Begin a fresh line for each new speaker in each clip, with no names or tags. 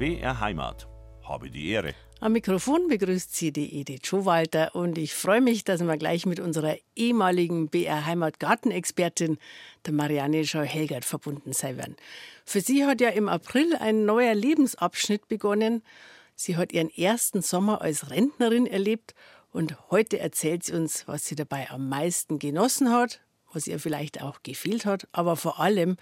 BR Heimat. Habe die Ehre.
Am Mikrofon begrüßt Sie die Edith Schowalter und ich freue mich, dass wir gleich mit unserer ehemaligen BR Heimat Gartenexpertin, der Marianne Schau-Helgert, verbunden sein werden. Für sie hat ja im April ein neuer Lebensabschnitt begonnen. Sie hat ihren ersten Sommer als Rentnerin erlebt und heute erzählt sie uns, was sie dabei am meisten genossen hat, was ihr vielleicht auch gefehlt hat, aber vor allem,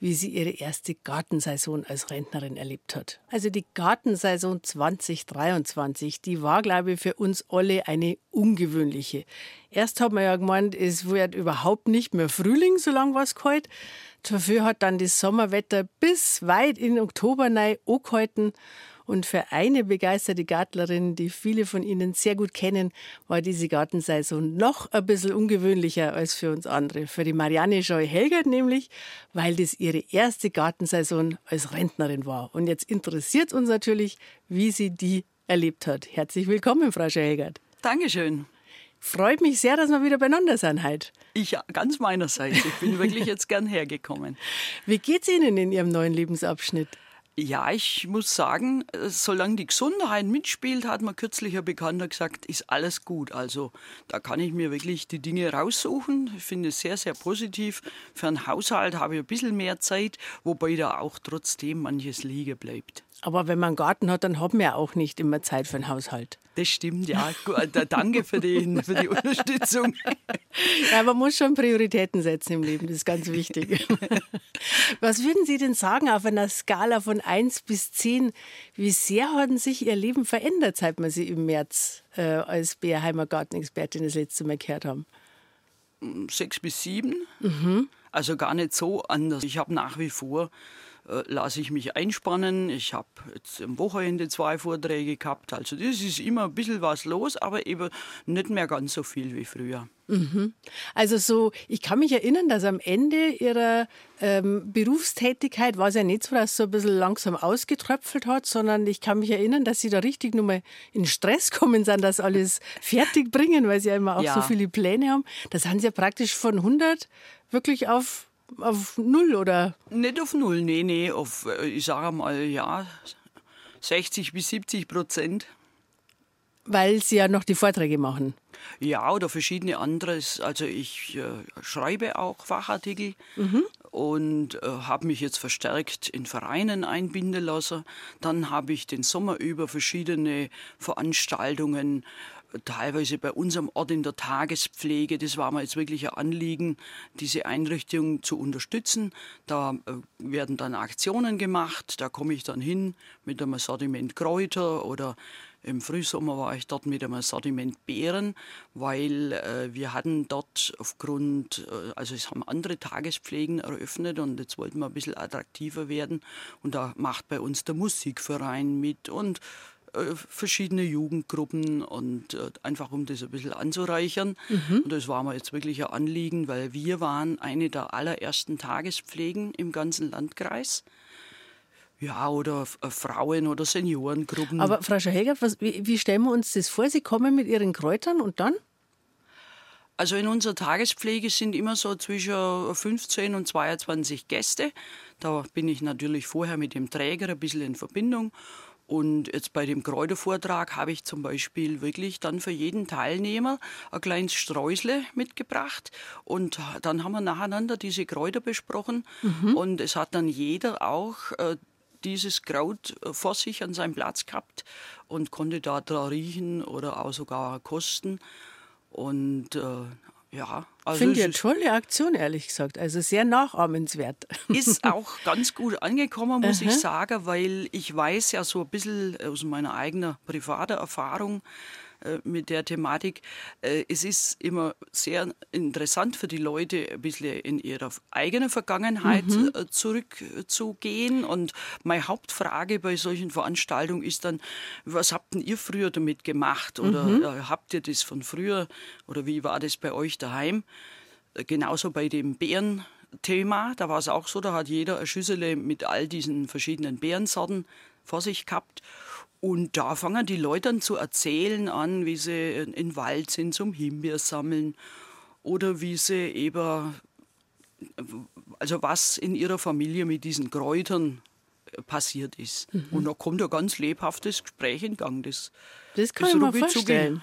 wie sie ihre erste Gartensaison als Rentnerin erlebt hat. Also die Gartensaison 2023, die war, glaube ich, für uns alle eine ungewöhnliche. Erst hat man ja gemeint, es wird überhaupt nicht mehr Frühling, solange was kalt. Dafür hat dann das Sommerwetter bis weit in Oktober neu angehalten. Und für eine begeisterte Gartlerin, die viele von Ihnen sehr gut kennen, war diese Gartensaison noch ein bisschen ungewöhnlicher als für uns andere. Für die Marianne Scheu-Helgert nämlich, weil das ihre erste Gartensaison als Rentnerin war. Und jetzt interessiert uns natürlich, wie sie die erlebt hat. Herzlich willkommen, Frau Scheu-Helgert.
Dankeschön.
Freut mich sehr, dass wir wieder beieinander sind heute.
Ich ganz meinerseits. Ich bin wirklich jetzt gern hergekommen.
Wie geht's Ihnen in Ihrem neuen Lebensabschnitt?
Ja, ich muss sagen, solange die Gesundheit mitspielt, hat mir kürzlich ein Bekannter gesagt, ist alles gut. Also da kann ich mir wirklich die Dinge raussuchen. Ich finde es sehr, sehr positiv. Für einen Haushalt habe ich ein bisschen mehr Zeit, wobei da auch trotzdem manches liegen bleibt.
Aber wenn man einen Garten hat, dann hat man ja auch nicht immer Zeit für einen Haushalt.
Das stimmt, ja. Danke für die, für die Unterstützung.
Ja, man muss schon Prioritäten setzen im Leben, das ist ganz wichtig. Was würden Sie denn sagen auf einer Skala von 1 bis 10? Wie sehr hat sich Ihr Leben verändert, seit wir Sie im März äh, als Bärheimer Gartenexpertin das letzte Mal gehört haben?
Sechs bis sieben. Mhm. Also gar nicht so anders. Ich habe nach wie vor äh, lasse ich mich einspannen. Ich habe jetzt am Wochenende zwei Vorträge gehabt. Also das ist immer ein bisschen was los, aber eben nicht mehr ganz so viel wie früher.
Mhm. Also so, ich kann mich erinnern, dass am Ende Ihrer ähm, Berufstätigkeit war es ja nicht so, dass es so ein bisschen langsam ausgetröpfelt hat, sondern ich kann mich erinnern, dass Sie da richtig nochmal in Stress kommen sind, das alles fertig bringen, weil Sie ja immer auch ja. so viele Pläne haben. Da sind Sie ja praktisch von 100 wirklich auf auf null oder?
Nicht auf null, nee, nee, auf, äh, ich sage mal, ja, 60 bis 70 Prozent.
Weil Sie ja noch die Vorträge machen.
Ja, oder verschiedene anderes. Also ich äh, schreibe auch Fachartikel mhm. und äh, habe mich jetzt verstärkt in Vereinen einbinden lassen. Dann habe ich den Sommer über verschiedene Veranstaltungen teilweise bei unserem Ort in der Tagespflege, das war mir jetzt wirklich ein Anliegen, diese Einrichtung zu unterstützen. Da äh, werden dann Aktionen gemacht, da komme ich dann hin mit einem Sortiment Kräuter oder im Frühsommer war ich dort mit einem Sortiment Beeren, weil äh, wir hatten dort aufgrund, äh, also es haben andere Tagespflegen eröffnet und jetzt wollten wir ein bisschen attraktiver werden und da macht bei uns der Musikverein mit und verschiedene Jugendgruppen und äh, einfach um das ein bisschen anzureichern. Mhm. Und das war mir jetzt wirklich ein Anliegen, weil wir waren eine der allerersten Tagespflegen im ganzen Landkreis. Ja, oder äh, Frauen- oder Seniorengruppen.
Aber Frau Schahegert, wie, wie stellen wir uns das vor? Sie kommen mit Ihren Kräutern und dann?
Also in unserer Tagespflege sind immer so zwischen 15 und 22 Gäste. Da bin ich natürlich vorher mit dem Träger ein bisschen in Verbindung. Und jetzt bei dem Kräutervortrag habe ich zum Beispiel wirklich dann für jeden Teilnehmer ein kleines Streusle mitgebracht. Und dann haben wir nacheinander diese Kräuter besprochen. Mhm. Und es hat dann jeder auch äh, dieses Kraut äh, vor sich an seinem Platz gehabt und konnte da dran riechen oder auch sogar kosten. Und äh, ja,
also finde ich eine tolle Aktion, ehrlich gesagt. Also sehr nachahmenswert.
Ist auch ganz gut angekommen, muss ich sagen, weil ich weiß ja so ein bisschen aus meiner eigenen privaten Erfahrung, mit der Thematik. Äh, es ist immer sehr interessant für die Leute, ein bisschen in ihrer eigenen Vergangenheit mhm. Äh, zurückzugehen. Und meine Hauptfrage bei solchen Veranstaltungen ist dann, was habt denn ihr früher damit gemacht? Oder mhm. habt ihr das von früher? Oder wie war das bei euch daheim? Genauso bei dem Bären. Thema, da war es auch so, da hat jeder eine Schüssel mit all diesen verschiedenen Beerensorten vor sich gehabt. Und da fangen die Leute dann zu erzählen an, wie sie in den Wald sind zum Himbeer sammeln oder wie sie eben, also was in ihrer Familie mit diesen Kräutern passiert ist. Mhm. Und da kommt ein ganz lebhaftes Gespräch in Gang. Das,
das kann ich mir vorstellen.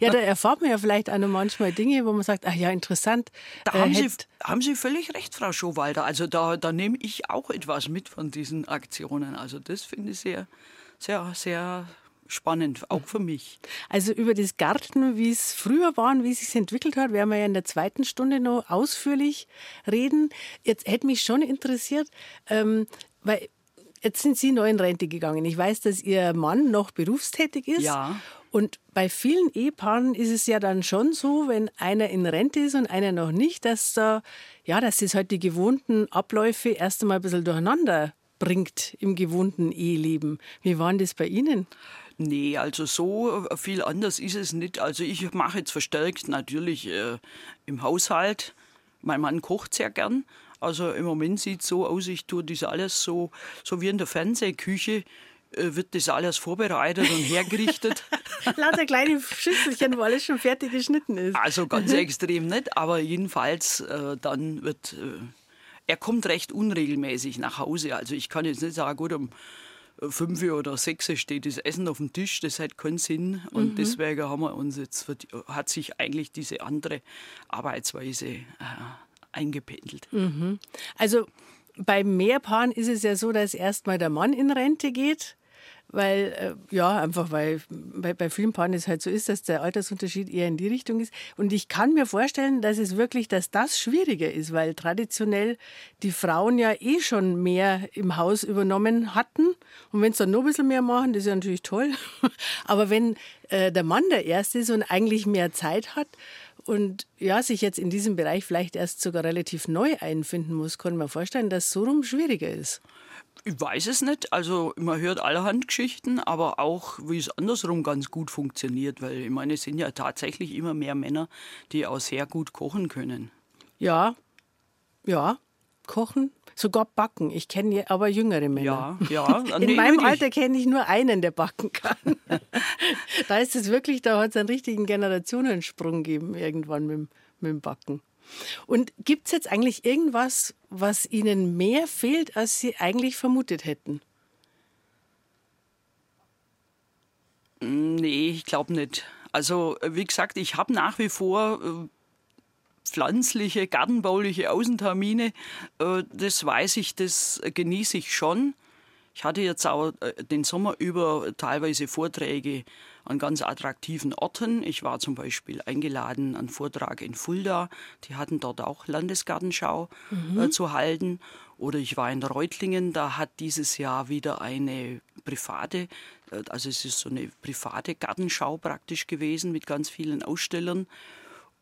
ja, da erfahrt man ja vielleicht auch noch manchmal Dinge, wo man sagt, ach ja, interessant.
Da äh, haben, Sie, haben Sie völlig recht, Frau Schowalder. Also da, da nehme ich auch etwas mit von diesen Aktionen. Also das finde ich sehr, sehr, sehr spannend, auch für mich.
Also über das Garten, wie es früher war und wie es sich entwickelt hat, werden wir ja in der zweiten Stunde noch ausführlich reden. Jetzt hätte mich schon interessiert, ähm, weil jetzt sind Sie neu in Rente gegangen. Ich weiß, dass Ihr Mann noch berufstätig ist.
Ja.
Und bei vielen Ehepaaren ist es ja dann schon so, wenn einer in Rente ist und einer noch nicht, dass da, ja, dass das halt die gewohnten Abläufe erst einmal ein bisschen durcheinander bringt im gewohnten Eheleben. Wie war das bei Ihnen?
Nee, also so äh, viel anders ist es nicht. Also ich mache jetzt verstärkt natürlich äh, im Haushalt. Mein Mann kocht sehr gern. Also im Moment sieht es so aus, ich tue das alles so, so wie in der Fernsehküche äh, wird das alles vorbereitet und hergerichtet.
Lauter kleine Schüsselchen, wo alles schon fertig geschnitten ist.
Also ganz extrem nicht, aber jedenfalls äh, dann wird. Äh, er kommt recht unregelmäßig nach Hause. Also ich kann jetzt nicht sagen, gut, um fünf oder sechs steht das Essen auf dem Tisch, das hat keinen Sinn. Und mhm. deswegen haben wir uns jetzt, hat sich eigentlich diese andere Arbeitsweise äh, eingependelt.
Mhm. Also bei Mehrpaaren ist es ja so, dass erstmal der Mann in Rente geht weil, äh, ja, einfach weil bei, bei vielen Paaren es halt so ist, dass der Altersunterschied eher in die Richtung ist. Und ich kann mir vorstellen, dass es wirklich, dass das schwieriger ist, weil traditionell die Frauen ja eh schon mehr im Haus übernommen hatten. Und wenn es dann noch ein bisschen mehr machen, das ist ja natürlich toll. Aber wenn äh, der Mann der Erste ist und eigentlich mehr Zeit hat, und ja, sich jetzt in diesem Bereich vielleicht erst sogar relativ neu einfinden muss, kann man vorstellen, dass so rum schwieriger ist.
Ich weiß es nicht. Also man hört allerhand Geschichten, aber auch, wie es andersrum ganz gut funktioniert, weil ich meine, es sind ja tatsächlich immer mehr Männer, die auch sehr gut kochen können.
Ja, ja, kochen, sogar backen. Ich kenne aber jüngere Männer.
Ja, ja.
In nee, meinem wirklich. Alter kenne ich nur einen, der backen kann. da ist es wirklich, da hat es einen richtigen Generationensprung gegeben irgendwann mit, mit dem Backen. Und gibt es jetzt eigentlich irgendwas, was Ihnen mehr fehlt, als Sie eigentlich vermutet hätten?
Nee, ich glaube nicht. Also, wie gesagt, ich habe nach wie vor äh, pflanzliche, gartenbauliche Außentermine. Äh, das weiß ich, das genieße ich schon. Ich hatte jetzt auch äh, den Sommer über teilweise Vorträge an ganz attraktiven Orten. Ich war zum Beispiel eingeladen, einen Vortrag in Fulda. Die hatten dort auch Landesgartenschau mhm. äh, zu halten. Oder ich war in Reutlingen, da hat dieses Jahr wieder eine private, äh, also es ist so eine private Gartenschau praktisch gewesen mit ganz vielen Ausstellern.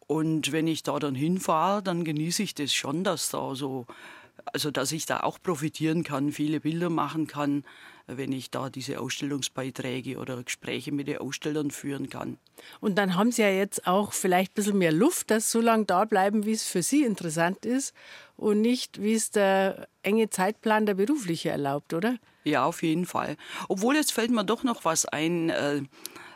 Und wenn ich da dann hinfahre, dann genieße ich das schon, dass da so, also dass ich da auch profitieren kann, viele Bilder machen kann wenn ich da diese Ausstellungsbeiträge oder Gespräche mit den Ausstellern führen kann.
Und dann haben Sie ja jetzt auch vielleicht ein bisschen mehr Luft, dass so lange da bleiben, wie es für Sie interessant ist und nicht, wie es der enge Zeitplan der berufliche erlaubt, oder?
Ja, auf jeden Fall. Obwohl jetzt fällt mir doch noch was ein.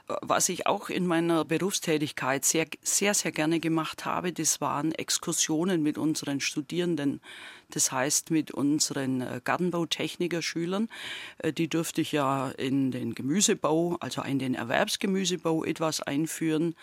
Was ich auch in meiner Berufstätigkeit sehr, sehr, sehr gerne gemacht habe, das waren Exkursionen mit unseren Studierenden. Das heißt, mit unseren äh, Gartenbautechniker-Schülern. Äh, die durfte ich ja in den Gemüsebau, also in den Erwerbsgemüsebau etwas einführen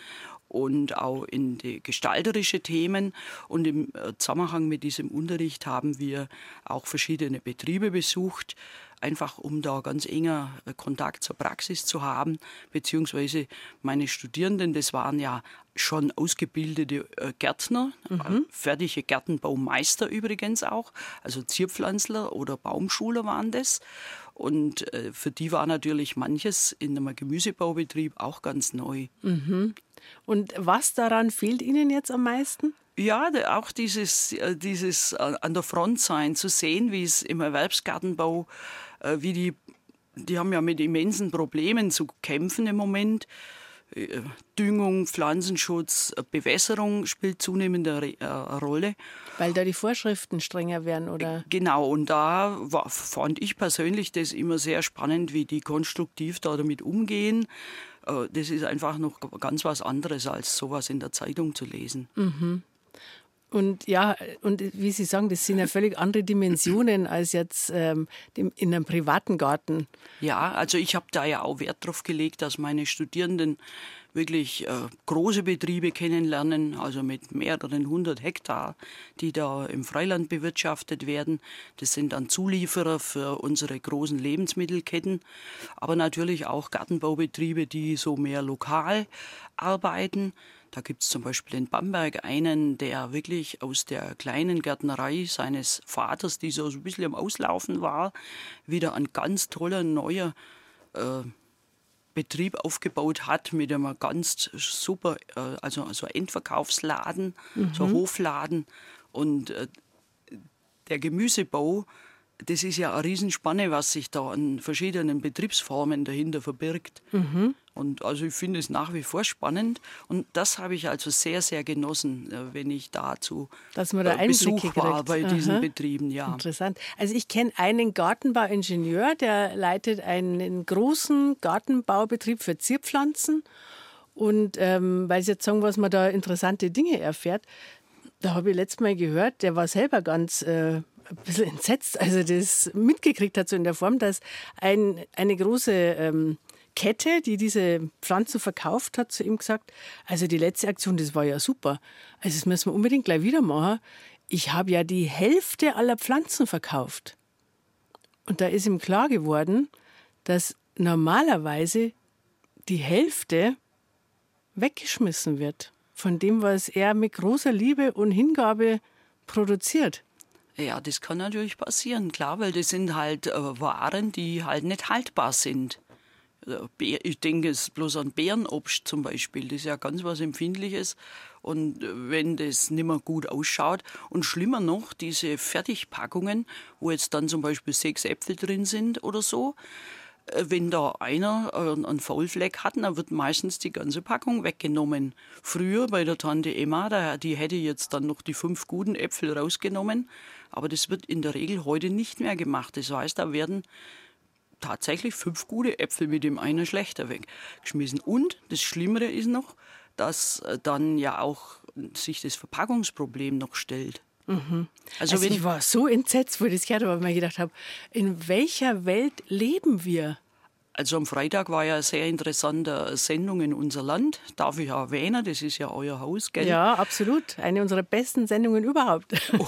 und auch in die gestalterische Themen. Und im äh, Zusammenhang mit diesem Unterricht haben wir auch verschiedene Betriebe besucht, einfach um da ganz enger äh, Kontakt zur Praxis zu haben, beziehungsweise meine Studierenden, das waren ja schon ausgebildete äh, Gärtner, mhm. Äh, fertige Gärtenbaumeister übrigens auch, also Zierpflanzler oder Baumschuler waren das. Und für die war natürlich manches in einem Gemüsebaubetrieb auch ganz neu.
Mhm. Und was daran fehlt Ihnen jetzt am meisten?
Ja, auch dieses, dieses an der Front sein, zu sehen, wie es im Erwerbsgartenbau äh, wie die, die haben ja mit immensen Problemen zu kämpfen im Moment. Äh, Düngung, Pflanzenschutz, äh, Bewässerung spielt zunehmend eine Rolle.
Weil da die Vorschriften strenger werden, oder?
Genau, und da war, fand ich persönlich das immer sehr spannend, wie die konstruktiv da damit umgehen. Das ist einfach noch ganz was anderes, als sowas in der Zeitung zu lesen.
Mhm. Und ja, und wie Sie sagen, das sind ja völlig andere Dimensionen als jetzt ähm, in einem privaten Garten.
Ja, also ich habe da ja auch Wert drauf gelegt, dass meine Studierenden wirklich äh, große Betriebe kennenlernen, also mit mehreren hundert Hektar, die da im Freiland bewirtschaftet werden. Das sind dann Zulieferer für unsere großen Lebensmittelketten, aber natürlich auch Gartenbaubetriebe, die so mehr lokal arbeiten. Da gibt es zum Beispiel in Bamberg einen, der wirklich aus der kleinen Gärtnerei seines Vaters, die so ein bisschen am Auslaufen war, wieder ein ganz toller neuer äh, Betrieb aufgebaut hat mit einem ganz super, äh, also, also Endverkaufsladen, mhm. so Hofladen. Und äh, der Gemüsebau, das ist ja eine Riesenspanne, was sich da an verschiedenen Betriebsformen dahinter verbirgt. Mhm. Und also ich finde es nach wie vor spannend. Und das habe ich also sehr, sehr genossen, äh, wenn ich dazu
Dass man da äh, Besuch
war bei Aha. diesen Betrieben. Ja.
Interessant. Also ich kenne einen Gartenbauingenieur, der leitet einen großen Gartenbaubetrieb für Zierpflanzen. Und ähm, weil Sie jetzt sagen, was man da interessante Dinge erfährt, da habe ich letztes Mal gehört, der war selber ganz äh, ein bisschen entsetzt, als er das mitgekriegt hat, so in der Form, dass ein, eine große ähm, Kette, die diese Pflanzen verkauft hat, zu ihm gesagt, also die letzte Aktion, das war ja super. Also das müssen wir unbedingt gleich wieder machen. Ich habe ja die Hälfte aller Pflanzen verkauft. Und da ist ihm klar geworden, dass normalerweise die Hälfte weggeschmissen wird von dem, was er mit großer Liebe und Hingabe produziert.
Ja, das kann natürlich passieren, klar, weil das sind halt äh, Waren, die halt nicht haltbar sind. Also, ich denke es bloß an Bärenobst zum Beispiel, das ist ja ganz was Empfindliches. Und äh, wenn das nicht mehr gut ausschaut und schlimmer noch, diese Fertigpackungen, wo jetzt dann zum Beispiel sechs Äpfel drin sind oder so, äh, wenn da einer einen Faulfleck hat, dann wird meistens die ganze Packung weggenommen. Früher bei der Tante Emma, die hätte jetzt dann noch die fünf guten Äpfel rausgenommen, aber das wird in der Regel heute nicht mehr gemacht. Das heißt, da werden tatsächlich fünf gute Äpfel mit dem einen schlechter weggeschmissen. Und das Schlimmere ist noch, dass äh, dann ja auch sich das Verpackungsproblem noch stellt.
Mhm. Also, also ich war so entsetzt, wo ich das gehört habe, weil ich mir gedacht habe, in welcher Welt leben wir?
Also am Freitag war ja eine sehr interessante Sendung in unser Land. Darf ich erwähnen, das ist ja euer Haus, gell?
Ja, absolut. Eine unserer besten Sendungen überhaupt. Oh.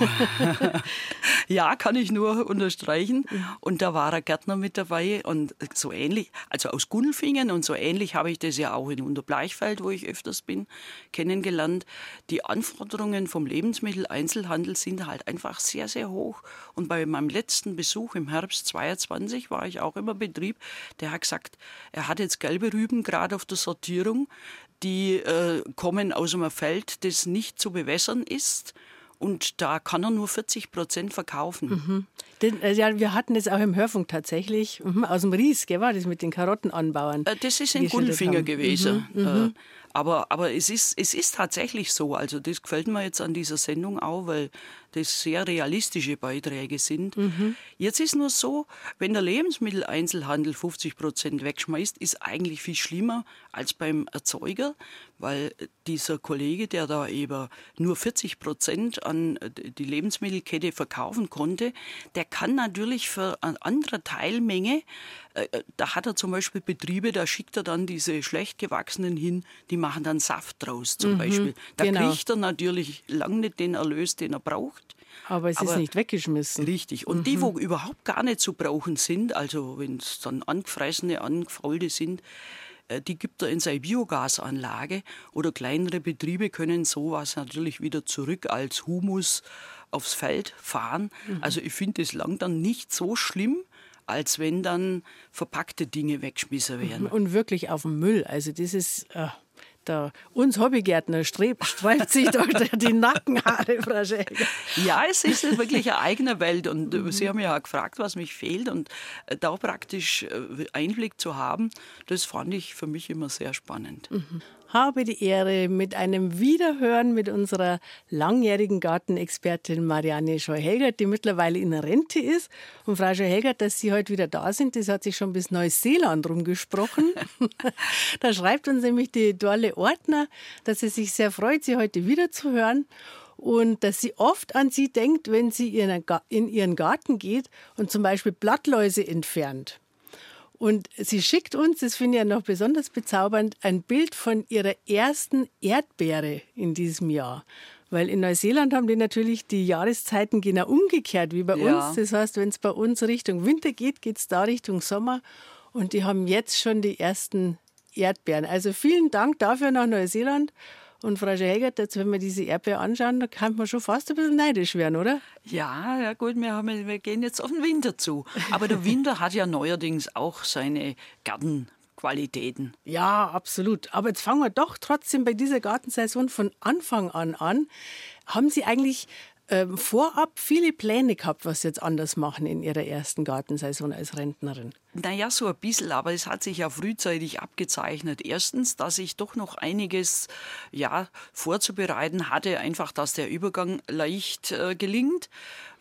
ja, kann ich nur unterstreichen. Und da war ein Gärtner mit dabei und so ähnlich, also aus Gundelfingen und so ähnlich habe ich das ja auch in Unterbleichfeld, wo ich öfters bin, kennengelernt. Die Anforderungen vom Lebensmitteleinzelhandel sind halt einfach sehr, sehr hoch. Und bei meinem letzten Besuch im Herbst 22 war ich auch im Betrieb, der hat gesagt, er hat jetzt gelbe Rüben gerade auf der Sortierung, die äh, kommen aus einem Feld, das nicht zu bewässern ist. Und da kann er nur 40 Prozent verkaufen.
Mhm. Den, äh, ja, wir hatten das auch im Hörfunk tatsächlich, mhm, aus dem Ries, gell, war das mit den Karottenanbauern.
Äh, das ist in Gundelfinger gewesen. Mhm, mhm. Äh, aber, aber es, ist, es ist tatsächlich so. Also das gefällt mir jetzt an dieser Sendung auch, weil das sehr realistische Beiträge sind. Mhm. Jetzt ist nur so, wenn der Lebensmitteleinzelhandel 50 Prozent wegschmeißt, ist eigentlich viel schlimmer als beim Erzeuger, weil dieser Kollege, der da eben nur 40 Prozent an die Lebensmittelkette verkaufen konnte, der kann natürlich für eine andere Teilmenge, äh, da hat er zum Beispiel Betriebe, da schickt er dann diese schlecht gewachsenen hin, die machen dann Saft draus zum mhm, Beispiel. Da genau. kriegt er natürlich lange nicht den Erlös, den er braucht.
Aber es Aber ist nicht weggeschmissen.
Richtig. Und mhm. die, wo überhaupt gar nicht zu brauchen sind, also wenn es dann angefressene, angefaulte sind, äh, die gibt er in seine Biogasanlage oder kleinere Betriebe können sowas natürlich wieder zurück als Humus aufs Feld fahren. Mhm. Also ich finde, es lang dann nicht so schlimm, als wenn dann verpackte Dinge wegschmissen werden.
Und wirklich auf dem Müll. Also das ist, äh, da, uns Hobbygärtner streift sich doch die Nackenhaare, Frau Schäger.
Ja, es ist wirklich eine eigene Welt. Und mhm. Sie haben ja auch gefragt, was mich fehlt. Und äh, da praktisch äh, Einblick zu haben, das fand ich für mich immer sehr spannend.
Mhm habe die Ehre, mit einem Wiederhören mit unserer langjährigen Gartenexpertin Marianne Scheu-Helgert, die mittlerweile in Rente ist. Und Frau Scheu-Helgert, dass Sie heute wieder da sind, das hat sich schon bis Neuseeland rumgesprochen. da schreibt uns nämlich die Dorle Ordner, dass sie sich sehr freut, Sie heute wiederzuhören. und dass sie oft an sie denkt, wenn sie in ihren Garten geht und zum Beispiel Blattläuse entfernt. Und sie schickt uns, das finde ich ja noch besonders bezaubernd, ein Bild von ihrer ersten Erdbeere in diesem Jahr. Weil in Neuseeland haben die natürlich die Jahreszeiten genau umgekehrt wie bei ja. uns. Das heißt, wenn es bei uns Richtung Winter geht, geht es da Richtung Sommer. Und die haben jetzt schon die ersten Erdbeeren. Also vielen Dank dafür nach Neuseeland. Und Frau Schägert, jetzt, wenn wir diese Erdbeere anschauen, da kann man schon fast ein bisschen neidisch werden, oder?
Ja, ja gut, wir, haben, wir gehen jetzt auf den Winter zu. Aber der Winter hat ja neuerdings auch seine Gartenqualitäten.
Ja, absolut. Aber jetzt fangen wir doch trotzdem bei dieser Gartensaison von Anfang an an. Haben Sie eigentlich ähm, vorab viele Pläne gehabt, was Sie jetzt anders machen in Ihrer ersten Gartensaison als Rentnerin?
Naja, so ein bisschen, aber es hat sich ja frühzeitig abgezeichnet. Erstens, dass ich doch noch einiges ja, vorzubereiten hatte, einfach, dass der Übergang leicht äh, gelingt.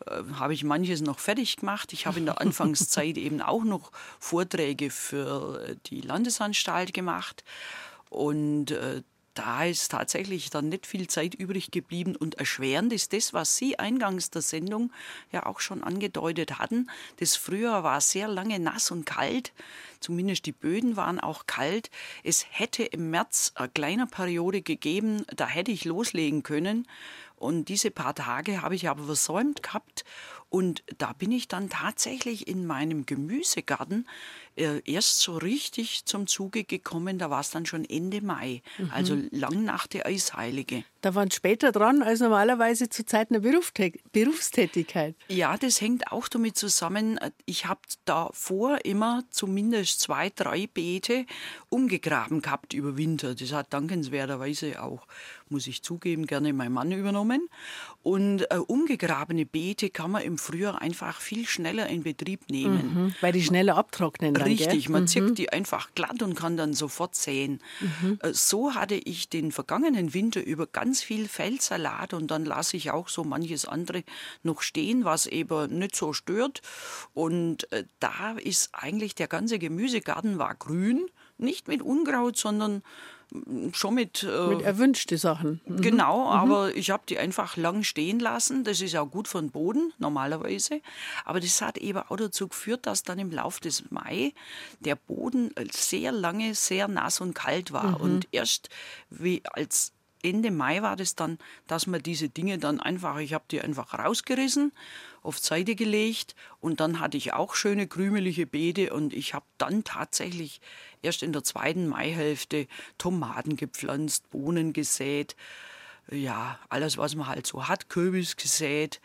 Äh, habe ich manches noch fertig gemacht. Ich habe in der Anfangszeit eben auch noch Vorträge für die Landesanstalt gemacht. Und äh, da ist tatsächlich dann nicht viel Zeit übrig geblieben. Und erschwerend ist das, was Sie eingangs der Sendung ja auch schon angedeutet hatten. Das Frühjahr war sehr lange nass und kalt. Zumindest die Böden waren auch kalt. Es hätte im März eine kleine Periode gegeben, da hätte ich loslegen können. Und diese paar Tage habe ich aber versäumt gehabt. Und da bin ich dann tatsächlich in meinem Gemüsegarten äh, erst so richtig zum Zuge gekommen, da war es dann schon Ende Mai, mhm. also lang nach der Eisheilige.
Da waren später dran als normalerweise zu Zeiten der Berufstätigkeit.
Ja, das hängt auch damit zusammen. Ich habe davor immer zumindest zwei, drei Beete umgegraben gehabt über Winter. Das hat dankenswerterweise auch, muss ich zugeben, gerne mein Mann übernommen. Und äh, umgegrabene Beete kann man im Frühjahr einfach viel schneller in Betrieb nehmen.
Mhm, weil die schneller abtrocknen. Dann,
Richtig,
gell?
man mhm. zirkt die einfach glatt und kann dann sofort säen. Mhm. Äh, so hatte ich den vergangenen Winter über ganz viel Feldsalat und dann lasse ich auch so manches andere noch stehen, was eben nicht so stört. Und äh, da ist eigentlich der ganze Gemüsegarten war grün, nicht mit Unkraut, sondern schon mit.
Äh, mit erwünschte Sachen.
Mhm. Genau, mhm. aber ich habe die einfach lang stehen lassen. Das ist auch gut für den Boden, normalerweise. Aber das hat eben auch dazu geführt, dass dann im Laufe des Mai der Boden sehr lange sehr nass und kalt war. Mhm. Und erst wie als Ende Mai war das dann, dass man diese Dinge dann einfach, ich habe die einfach rausgerissen auf Seite gelegt und dann hatte ich auch schöne krümelige Beete und ich habe dann tatsächlich erst in der zweiten Maihälfte Tomaten gepflanzt, Bohnen gesät, ja, alles, was man halt so hat, Kürbis gesät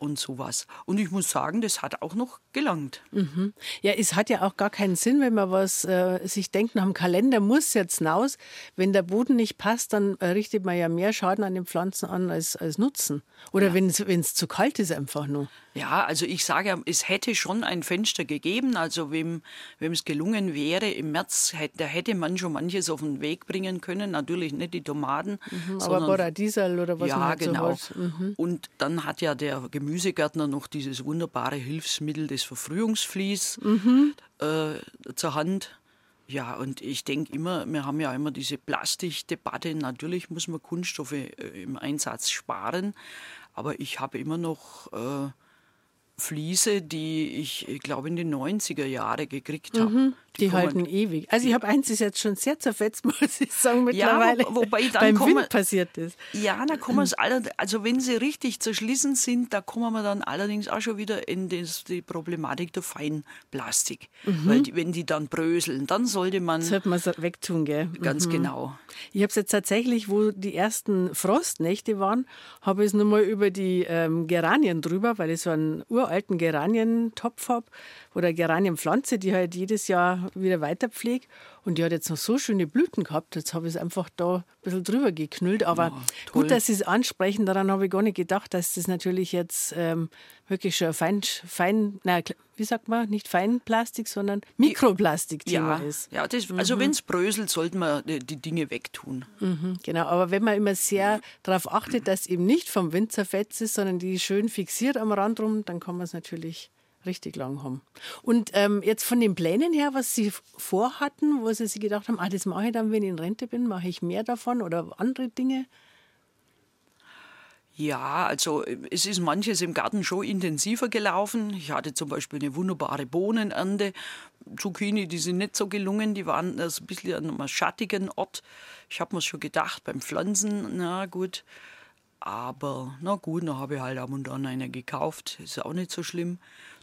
und sowas. Und ich muss sagen, das hat auch noch gelangt.
Mhm. Ja, es hat ja auch gar keinen Sinn, wenn man was äh, sich denkt, nach dem Kalender muss jetzt hinaus. Wenn der Boden nicht passt, dann richtet man ja mehr Schaden an den Pflanzen an als, als Nutzen. Oder ja. wenn es zu kalt ist einfach nur.
Ja, also ich sage es hätte schon ein Fenster gegeben. Also wem es gelungen wäre, im März, da hätte man schon manches auf den Weg bringen können. Natürlich nicht die Tomaten.
Mhm, aber Boradiesel oder was
ja,
man halt
genau.
So
mhm. Und dann hat ja der Gemüsegärtner noch dieses wunderbare Hilfsmittel des Verfrühungsvlies mhm. äh, zur Hand. Ja, und ich denke immer, wir haben ja immer diese Plastikdebatte. Natürlich muss man Kunststoffe äh, im Einsatz sparen, aber ich habe immer noch äh, Fliese, die ich, ich glaube, in den 90er Jahren gekriegt habe. Mhm.
Die, die halten ewig. Also ich habe eins ist jetzt schon sehr zerfetzt, muss ich sagen, mittlerweile. Ja, wo, wobei dann beim kommen, Wind passiert ist.
Ja, da kommen es alle, also wenn sie richtig zerschlissen sind, da kommen wir dann allerdings auch schon wieder in das, die Problematik der Feinplastik. Mhm. Weil die, wenn die dann bröseln, dann sollte man...
Sollte man es wegtun, gell?
Ganz mhm. genau.
Ich habe es jetzt tatsächlich, wo die ersten Frostnächte waren, habe ich es nochmal über die ähm, Geranien drüber, weil ich so einen uralten Geranientopf habe oder Geranienpflanze, die halt jedes Jahr wieder weiter pflege. Und die hat jetzt noch so schöne Blüten gehabt. Jetzt habe ich es einfach da ein bisschen drüber geknüllt. Aber ja, gut, dass Sie es ansprechen. Daran habe ich gar nicht gedacht, dass das natürlich jetzt ähm, wirklich schon fein, fein na, wie sagt man, nicht Feinplastik, sondern Mikroplastik-Thema
ja,
ist.
Ja, das, also mhm. wenn es bröselt, sollte man die, die Dinge wegtun.
Mhm, genau, aber wenn man immer sehr darauf achtet, dass eben nicht vom Wind zerfetzt ist, sondern die schön fixiert am Rand rum, dann kann man es natürlich richtig lang haben. Und ähm, jetzt von den Plänen her, was Sie vorhatten, wo Sie sich gedacht haben, ah, das mache ich dann, wenn ich in Rente bin, mache ich mehr davon oder andere Dinge?
Ja, also äh, es ist manches im Garten schon intensiver gelaufen. Ich hatte zum Beispiel eine wunderbare Bohnenernte. Zucchini, die sind nicht so gelungen, die waren also ein bisschen an einem schattigen Ort. Ich habe mir schon gedacht beim Pflanzen, na gut. Aber na gut, dann habe ich halt ab und an eine gekauft. Ist auch nicht so schlimm.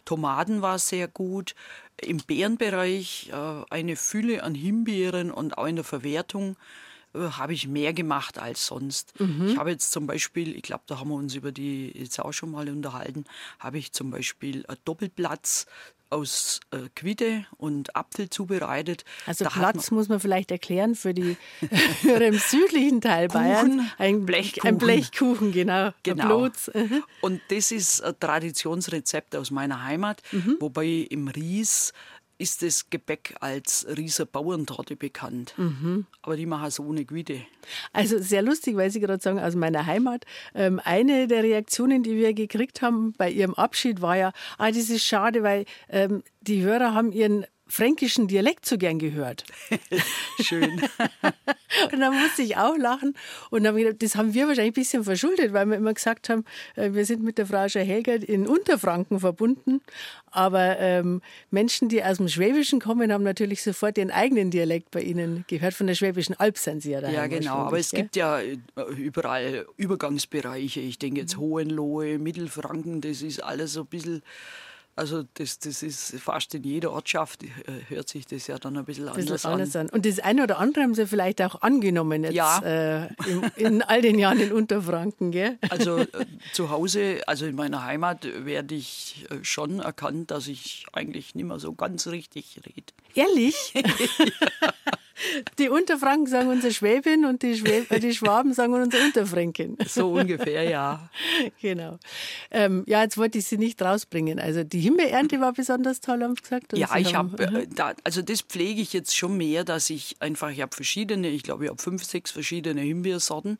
Tomaten war sehr gut. Im Beerenbereich äh, eine Fülle an Himbeeren und auch in der Verwertung äh, habe ich mehr gemacht als sonst. Mhm. Ich habe jetzt zum Beispiel, ich glaube, da haben wir uns über die jetzt auch schon mal unterhalten, habe ich zum Beispiel einen Doppelplatz aus äh, Quitte und Apfel zubereitet.
Also da Platz man muss man vielleicht erklären für die Hörer im südlichen Teil Bayern.
Ein Blechkuchen.
Ein Blechkuchen, genau.
genau. Und das ist ein Traditionsrezept aus meiner Heimat, mhm. wobei im Ries ist das Gebäck als Rieser Bauerntorte bekannt. Mhm. Aber die machen es ohne Güte.
Also sehr lustig, weil Sie gerade sagen, aus meiner Heimat. Ähm, eine der Reaktionen, die wir gekriegt haben bei Ihrem Abschied, war ja, ah, das ist schade, weil ähm, die Hörer haben ihren fränkischen Dialekt so gern gehört.
Schön.
und dann musste ich auch lachen. Und dann habe ich gedacht, das haben wir wahrscheinlich ein bisschen verschuldet, weil wir immer gesagt haben, äh, wir sind mit der Frau Scher-Helgert in Unterfranken verbunden. Aber ähm, Menschen, die aus dem Schwäbischen kommen, haben natürlich sofort ihren eigenen Dialekt bei Ihnen gehört. Von der Schwäbischen Alb sind Sie ja
daheim. Ja, genau. Aber es gell? gibt ja äh, überall Übergangsbereiche. Ich denke jetzt Hohenlohe, Mittelfranken, das ist alles so ein bisschen also das, das ist fast in jeder Ortschaft äh, hört sich das ja dann ein bisschen, ein bisschen anders, an.
Und das eine oder andere haben Sie vielleicht auch angenommen jetzt ja. äh, in, in, all den Jahren in Unterfranken, gell?
Also äh, zu Hause, also in meiner Heimat werde ich äh, schon erkannt, dass ich eigentlich nicht mehr so ganz richtig rede.
Ehrlich? ja. Die Unterfranken sagen unser Schwäbin und die, Schwäb äh, die Schwaben sagen unser Unterfränkin.
So ungefähr, ja.
genau. Ähm, ja, jetzt wollte ich Sie nicht rausbringen. Also die Himbeerernte war besonders toll, haben Sie gesagt?
ja, ich habe, äh, da, also das pflege ich jetzt schon mehr, dass ich einfach, ich habe verschiedene, ich glaube, ich habe fünf, sechs verschiedene Himbeersorten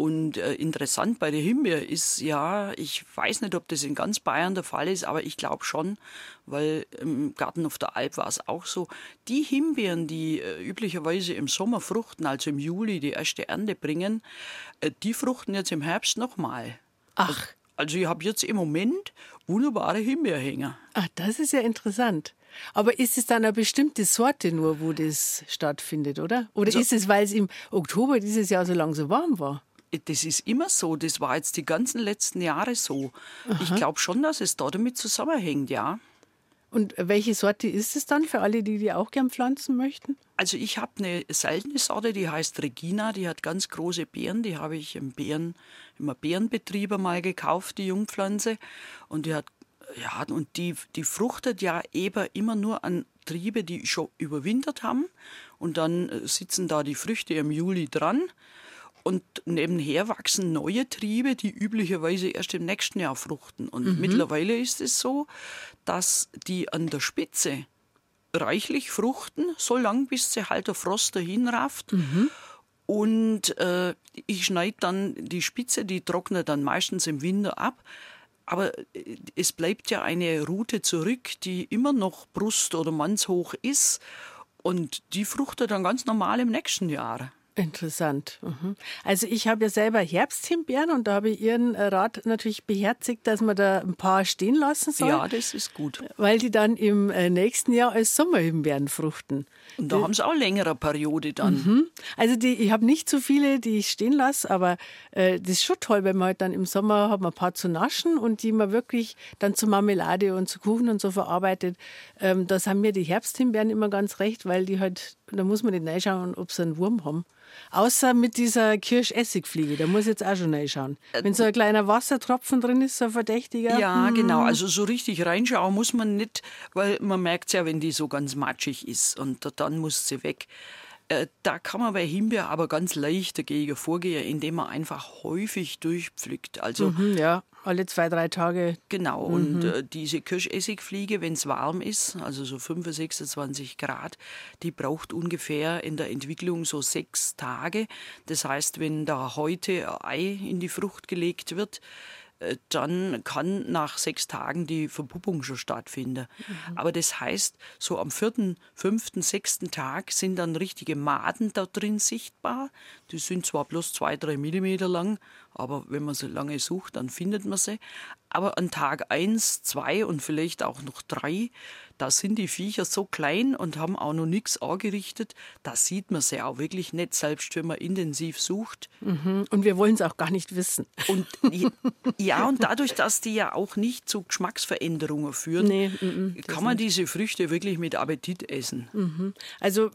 und äh, interessant bei der Himbeer ist ja, ich weiß nicht, ob das in ganz Bayern der Fall ist, aber ich glaube schon, weil im Garten auf der Alp war es auch so. Die Himbeeren, die äh, üblicherweise im Sommer fruchten, also im Juli die erste Ernte bringen, äh, die fruchten jetzt im Herbst nochmal.
Ach.
Also ich habe jetzt im Moment wunderbare Himbeerhänger.
Ach, das ist ja interessant. Aber ist es dann eine bestimmte Sorte nur, wo das stattfindet, oder? Oder also, ist es, weil es im Oktober dieses Jahr so lang so warm war?
Das ist immer so. Das war jetzt die ganzen letzten Jahre so. Aha. Ich glaube schon, dass es da damit zusammenhängt, ja.
Und welche Sorte ist es dann für alle, die die auch gern pflanzen möchten?
Also ich habe eine seltene Sorte, die heißt Regina. Die hat ganz große Beeren. Die habe ich im Beeren, im Beerenbetrieb mal gekauft, die Jungpflanze. Und die hat ja, und die, die fruchtet ja eben immer nur an Triebe, die schon überwintert haben. Und dann äh, sitzen da die Früchte im Juli dran. Und nebenher wachsen neue Triebe, die üblicherweise erst im nächsten Jahr fruchten. Und mhm. mittlerweile ist es so, dass die an der Spitze reichlich fruchten, so lang bis sie halt der Frost dahin rafft. Mhm. Und äh, ich schneide dann die Spitze, die trocknet dann meistens im Winter ab. Aber äh, es bleibt ja eine Rute zurück, die immer noch brust- oder mannshoch ist. Und die fruchtet dann ganz normal im nächsten Jahr.
Interessant. Mhm. Also ich habe ja selber Herbsthimbeeren und da habe ich Ihren Rat natürlich beherzigt, dass man da ein paar stehen lassen soll.
Ja, das ist gut.
Weil die dann im äh, nächsten Jahr als Sommerhimbeeren fruchten.
Und da haben sie auch längere Periode dann.
Mhm. Also die, ich habe nicht so viele, die ich stehen lasse, aber äh, das ist schon toll, wenn man halt dann im Sommer hat man ein paar zu naschen und die man wirklich dann zu Marmelade und zu Kuchen und so verarbeitet. Ähm, das haben mir die Herbsthimbeeren immer ganz recht, weil die halt, da muss man nicht reinschauen, ob sie einen Wurm haben. Außer mit dieser Kirschessigfliege, da muss ich jetzt auch schon reinschauen. Äh, Wenn so ein kleiner Wassertropfen drin ist, so ein verdächtiger.
Ja, hm. genau. Also so richtig reinschauen muss man nicht, weil man merkt ja, wenn die so ganz matschig ist und dann muss sie weg. Äh, da kann man bei Himbeer aber ganz leicht dagegen vorgehen, indem man einfach häufig durchpflückt. Also
mhm, ja, alle zwei, drei Tage.
Genau, mhm. und äh, diese Kirschessigfliege, wenn es warm ist, also so 25, 26 Grad, die braucht ungefähr in der Entwicklung so sechs Tage. Das heißt, wenn da heute ein Ei in die Frucht gelegt wird, dann kann nach sechs Tagen die Verpuppung schon stattfinden. Mhm. Aber das heißt, so am vierten, fünften, sechsten Tag sind dann richtige Maden da drin sichtbar. Die sind zwar bloß zwei, drei Millimeter lang, aber wenn man so lange sucht, dann findet man sie. Aber an Tag 1, 2 und vielleicht auch noch 3, da sind die Viecher so klein und haben auch noch nichts angerichtet. Da sieht man sie auch wirklich nicht, selbst wenn man intensiv sucht.
Mhm. Und wir wollen es auch gar nicht wissen.
Und ja, und dadurch, dass die ja auch nicht zu Geschmacksveränderungen führen, nee, m -m, kann man nicht. diese Früchte wirklich mit Appetit essen.
Mhm. Also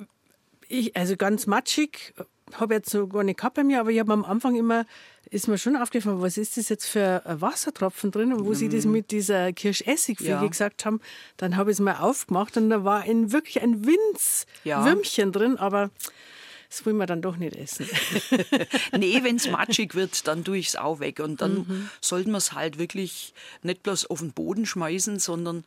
ich, also ganz matschig habe jetzt so gar nicht gehabt bei mir, aber ich habe am Anfang immer, ist mir schon aufgefallen, was ist das jetzt für ein Wassertropfen drin? Und wo mhm. sie das mit dieser Kirschessigfliege ja. gesagt haben, dann habe ich es mal aufgemacht und da war ein, wirklich ein Winzwürmchen ja. drin, aber das will man dann doch nicht essen.
nee, wenn es matschig wird, dann tue ich es auch weg. Und dann mhm. sollten wir es halt wirklich nicht bloß auf den Boden schmeißen, sondern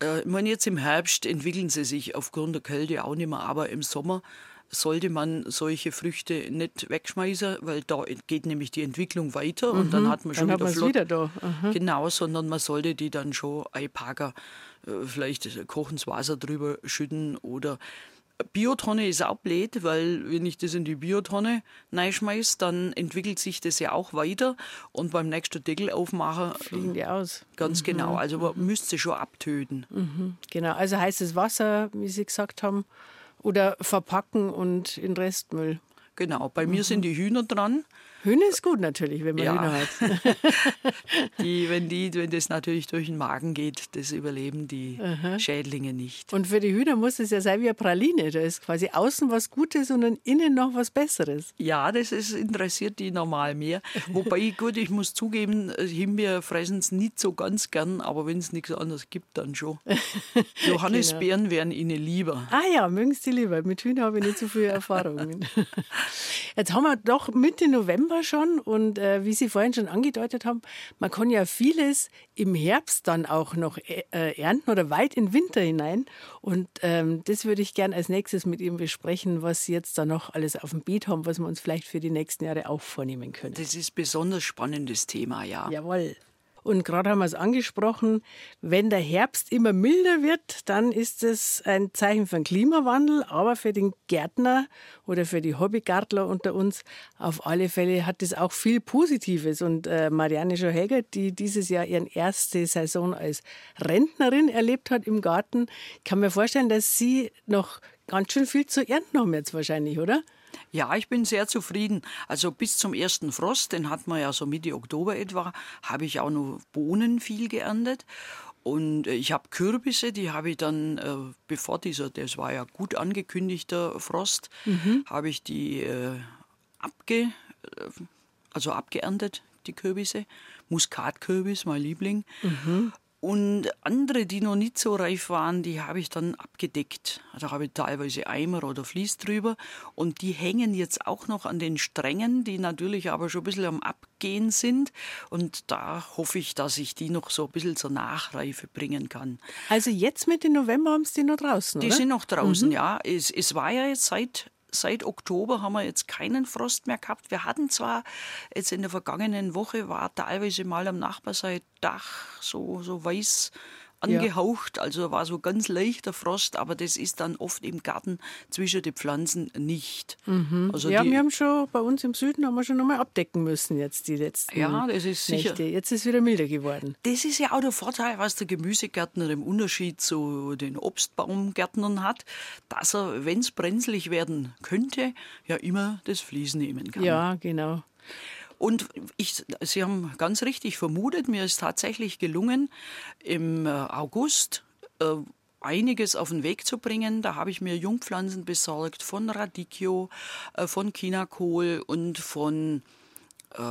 ich meine, jetzt im Herbst entwickeln sie sich aufgrund der Kälte auch nicht mehr, aber im Sommer sollte man solche Früchte nicht wegschmeißen, weil da geht nämlich die Entwicklung weiter mhm, und dann hat man schon wieder flott. Wieder da. Genau, sondern man sollte die dann schon einpacken, äh, vielleicht kochendes Wasser drüber schütten oder Biotonne ist auch blöd, weil wenn ich das in die Biotonne reinschmeiße, dann entwickelt sich das ja auch weiter und beim nächsten Deckel aufmachen
fliegen die aus.
Ganz genau, mhm. genau, also man müsste sie schon abtöten.
Mhm. Genau, also heißes Wasser, wie Sie gesagt haben, oder verpacken und in Restmüll.
Genau, bei mhm. mir sind die Hühner dran.
Hühner ist gut natürlich, wenn man ja. Hühner hat.
die, wenn, die, wenn das natürlich durch den Magen geht, das überleben die Aha. Schädlinge nicht.
Und für die Hühner muss es ja sein wie eine Praline. Da ist quasi außen was Gutes und innen noch was Besseres.
Ja, das ist, interessiert die normal mehr. Wobei, gut, ich muss zugeben, Himbeer fressen es nicht so ganz gern, aber wenn es nichts anderes gibt, dann schon. Johannisbeeren genau. wären ihnen lieber.
Ah ja, mögen sie lieber. Mit Hühnern habe ich nicht so viele Erfahrungen. Jetzt haben wir doch Mitte November November schon und äh, wie Sie vorhin schon angedeutet haben, man kann ja vieles im Herbst dann auch noch äh, äh ernten oder weit in den Winter hinein. Und ähm, das würde ich gerne als nächstes mit Ihnen besprechen, was Sie jetzt da noch alles auf dem Beet haben, was wir uns vielleicht für die nächsten Jahre auch vornehmen können.
Das ist ein besonders spannendes Thema, ja.
Jawohl. Und gerade haben wir es angesprochen, wenn der Herbst immer milder wird, dann ist es ein Zeichen den Klimawandel, aber für den Gärtner oder für die Hobbygärtler unter uns auf alle Fälle hat es auch viel Positives. Und äh, Marianne Schohelger, die dieses Jahr ihren erste Saison als Rentnerin erlebt hat im Garten, kann mir vorstellen, dass sie noch ganz schön viel zu ernten haben jetzt wahrscheinlich, oder?
Ja, ich bin sehr zufrieden. Also bis zum ersten Frost, den hatten wir ja so Mitte Oktober etwa, habe ich auch noch Bohnen viel geerntet. Und äh, ich habe Kürbisse, die habe ich dann, äh, bevor dieser, das war ja gut angekündigter Frost, mhm. habe ich die äh, abge, also abgeerntet, die Kürbisse. Muskatkürbis, mein Liebling. Mhm. Und andere, die noch nicht so reif waren, die habe ich dann abgedeckt. Da habe ich teilweise Eimer oder Vlies drüber. Und die hängen jetzt auch noch an den Strängen, die natürlich aber schon ein bisschen am Abgehen sind. Und da hoffe ich, dass ich die noch so ein bisschen zur Nachreife bringen kann.
Also jetzt mit dem November haben Sie die noch draußen,
Die oder? sind noch draußen, mhm. ja. Es, es war ja jetzt seit seit Oktober haben wir jetzt keinen Frost mehr gehabt. Wir hatten zwar jetzt in der vergangenen Woche war teilweise mal am Nachbarseite Dach so, so weiß angehaucht, also war so ganz leichter Frost, aber das ist dann oft im Garten zwischen den Pflanzen nicht.
Mhm. Also ja, wir haben schon bei uns im Süden haben wir schon nochmal abdecken müssen jetzt die letzten
Ja, das ist sicher.
Nächte. Jetzt ist es wieder milder geworden.
Das ist ja auch der Vorteil, was der Gemüsegärtner im Unterschied zu den Obstbaumgärtnern hat, dass er, wenn es brenzlig werden könnte, ja immer das Vlies nehmen kann.
Ja, genau.
Und ich, Sie haben ganz richtig vermutet, mir ist tatsächlich gelungen, im äh, August äh, einiges auf den Weg zu bringen. Da habe ich mir Jungpflanzen besorgt von Radicchio, äh, von Chinakohl und von äh,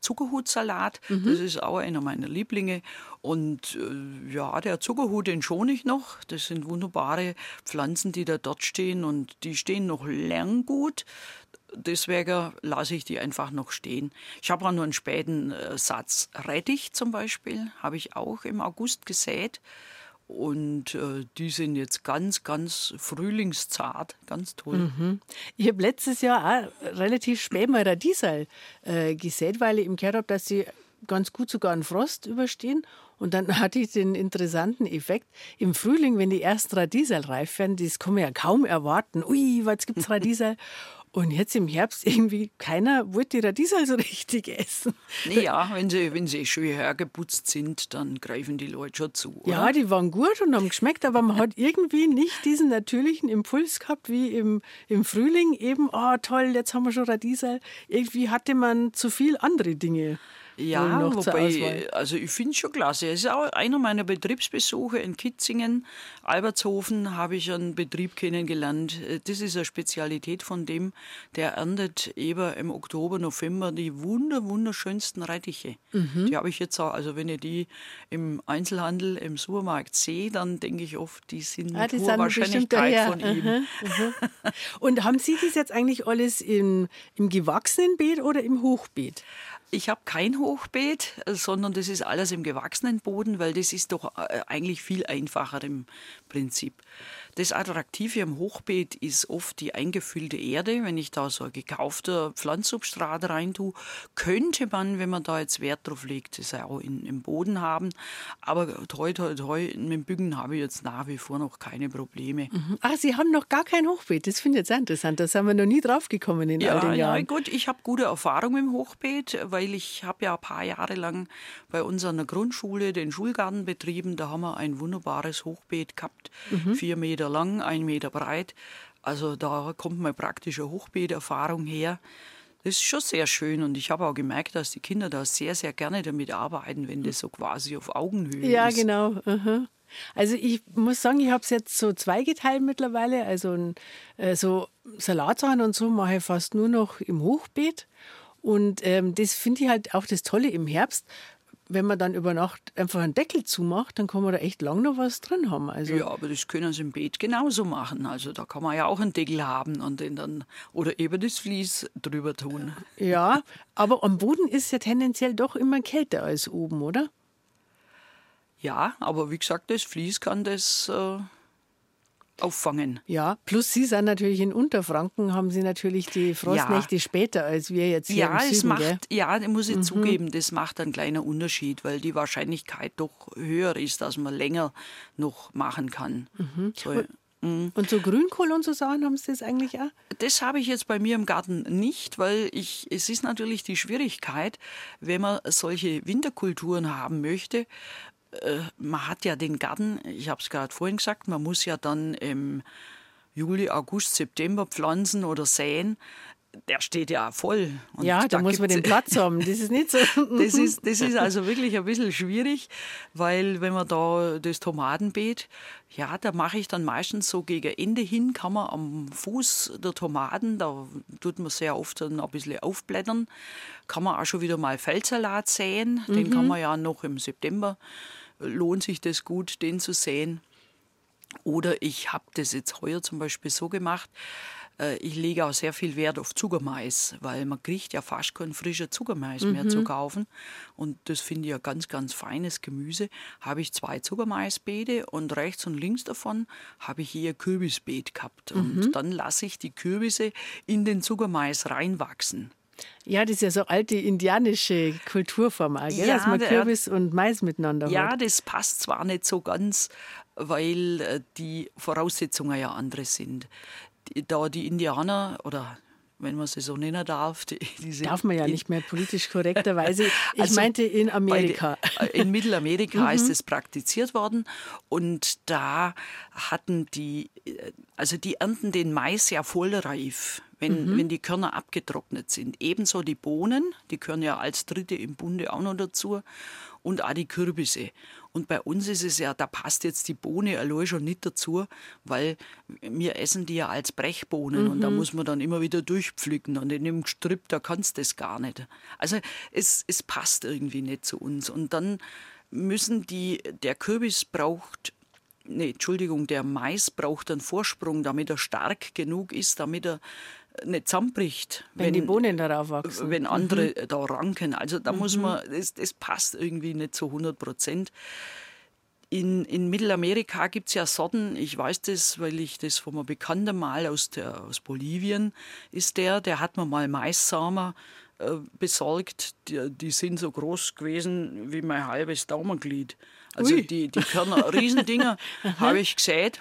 Zuckerhutsalat. Mhm. Das ist auch einer meiner Lieblinge. Und äh, ja, der Zuckerhut, den schone ich noch. Das sind wunderbare Pflanzen, die da dort stehen und die stehen noch lang gut. Deswegen lasse ich die einfach noch stehen. Ich habe auch nur einen späten äh, Satz Rettich zum Beispiel, habe ich auch im August gesät. Und äh, die sind jetzt ganz, ganz frühlingszart, ganz toll.
Mhm. Ich habe letztes Jahr auch relativ spät mal Radiesel äh, gesät, weil ich im gehört habe, dass sie ganz gut sogar einen Frost überstehen. Und dann hatte ich den interessanten Effekt, im Frühling, wenn die ersten Radiesel reif werden, das kann man ja kaum erwarten. Ui, was gibt's Radiesel? Und jetzt im Herbst irgendwie keiner wollte die Radiesel so richtig essen.
Naja, wenn sie, wenn sie schön hergeputzt sind, dann greifen die Leute schon zu. Oder?
Ja, die waren gut und haben geschmeckt, aber man hat irgendwie nicht diesen natürlichen Impuls gehabt, wie im, im Frühling eben, oh toll, jetzt haben wir schon Radiesel. Irgendwie hatte man zu viel andere Dinge.
Ja, wobei, also ich finde es schon klasse. Es ist auch einer meiner Betriebsbesuche in Kitzingen, Albertshofen, habe ich einen Betrieb kennengelernt. Das ist eine Spezialität von dem, der erntet eben im Oktober, November die wunder, wunderschönsten Rettiche. Mhm. Die habe ich jetzt auch, also wenn ich die im Einzelhandel, im Supermarkt sehe, dann denke ich oft, die sind ah, die hoher Wahrscheinlichkeit von ihm. Mhm. Mhm.
Und haben Sie das jetzt eigentlich alles im, im gewachsenen Beet oder im Hochbeet?
Ich habe kein Hochbeet, sondern das ist alles im gewachsenen Boden, weil das ist doch äh, eigentlich viel einfacher im Prinzip. Das Attraktive am Hochbeet ist oft die eingefüllte Erde. Wenn ich da so ein gekaufter Pflanzsubstrat rein tue, könnte man, wenn man da jetzt Wert drauf legt, das auch in, im Boden haben. Aber toi, toi, toi, mit dem Bücken habe ich jetzt nach wie vor noch keine Probleme.
Mhm. Ach, Sie haben noch gar kein Hochbeet. Das finde ich jetzt interessant. Da sind wir noch nie drauf gekommen in
ja,
all den Jahren.
Ja, gut, ich habe gute Erfahrung im Hochbeet, weil ich habe ja ein paar Jahre lang bei uns an der Grundschule den Schulgarten betrieben. Da haben wir ein wunderbares Hochbeet gehabt, mhm. vier Meter Meter lang, ein Meter breit. Also da kommt mal praktische Hochbeeterfahrung her. Das ist schon sehr schön und ich habe auch gemerkt, dass die Kinder da sehr, sehr gerne damit arbeiten, wenn das so quasi auf Augenhöhe
ja,
ist.
Ja, genau. Aha. Also ich muss sagen, ich habe es jetzt so zweigeteilt mittlerweile. Also ein, äh, so Salatsachen und so mache ich fast nur noch im Hochbeet. Und ähm, das finde ich halt auch das Tolle im Herbst, wenn man dann über Nacht einfach einen Deckel zumacht, dann kann man da echt lang noch was drin haben.
Also ja, aber das können Sie im Beet genauso machen. Also da kann man ja auch einen Deckel haben und den dann oder eben das Vlies drüber tun.
Ja, aber am Boden ist ja tendenziell doch immer kälter als oben, oder?
Ja, aber wie gesagt, das Vlies kann das äh, auffangen.
Ja, plus Sie sind natürlich in Unterfranken, haben Sie natürlich die Frostnächte ja. später als wir jetzt hier
ja,
im Süden.
Es macht,
gell?
ja, muss ich mhm. zugeben, das macht einen kleinen Unterschied, weil die Wahrscheinlichkeit doch höher ist, dass man länger noch machen kann.
Mhm. So, mhm. und so Grünkohl und so Sachen haben Sie das eigentlich auch?
Das habe ich jetzt bei mir im Garten nicht, weil ich, es ist natürlich die Schwierigkeit, wenn man solche Winterkulturen haben möchte, man hat ja den Garten, ich habe es gerade vorhin gesagt, man muss ja dann im Juli, August, September pflanzen oder säen. Der steht ja voll.
Und ja, da, da muss man den Platz haben. Das ist nicht so.
das, ist, das ist also wirklich ein bisschen schwierig, weil wenn man da das Tomatenbeet, ja, da mache ich dann meistens so gegen Ende hin, kann man am Fuß der Tomaten, da tut man sehr oft dann ein bisschen aufblättern, kann man auch schon wieder mal Feldsalat säen. Den mhm. kann man ja noch im September lohnt sich das gut, den zu sehen. Oder ich habe das jetzt heuer zum Beispiel so gemacht, äh, ich lege auch sehr viel Wert auf Zuckermais, weil man kriegt ja fast keinen frischen Zuckermais mhm. mehr zu kaufen. Und das finde ich ja ganz, ganz feines Gemüse. Habe ich zwei Zuckermaisbeete und rechts und links davon habe ich hier Kürbisbeet gehabt. Und mhm. dann lasse ich die Kürbisse in den Zuckermais reinwachsen.
Ja, das ist ja so alte indianische Kulturform? Ja, dass man Kürbis und Mais miteinander
ja, hat. Ja, das passt zwar nicht so ganz, weil äh, die Voraussetzungen ja andere sind. Da die Indianer oder wenn man sie so nennen darf. Die,
darf man ja nicht mehr politisch korrekterweise. Ich also meinte in Amerika.
Den, äh, in Mittelamerika mhm. ist es praktiziert worden und da hatten die, äh, also die ernten den Mais ja vollreif wenn, mhm. wenn die Körner abgetrocknet sind. Ebenso die Bohnen, die gehören ja als dritte im Bunde auch noch dazu, und auch die Kürbisse. Und bei uns ist es ja, da passt jetzt die Bohne allein schon nicht dazu, weil wir essen die ja als Brechbohnen mhm. und da mhm. muss man dann immer wieder durchpflücken und in dem Gestrüpp, da kannst du das gar nicht. Also es, es passt irgendwie nicht zu uns. Und dann müssen die, der Kürbis braucht nee, Entschuldigung, der Mais braucht einen Vorsprung, damit er stark genug ist, damit er nicht zusammenbricht.
Wenn, wenn, die Bohnen darauf wachsen.
Wenn andere mhm. da ranken. Also da mhm. muss man, das, das, passt irgendwie nicht zu 100 Prozent. In, in Mittelamerika gibt es ja Sorten, ich weiß das, weil ich das von einem Bekannten mal aus, der, aus Bolivien ist der, der hat mir mal Maissamen äh, besorgt, die, die, sind so groß gewesen wie mein halbes Daumenglied. Also die, die Körner, Riesendinger, habe ich gesät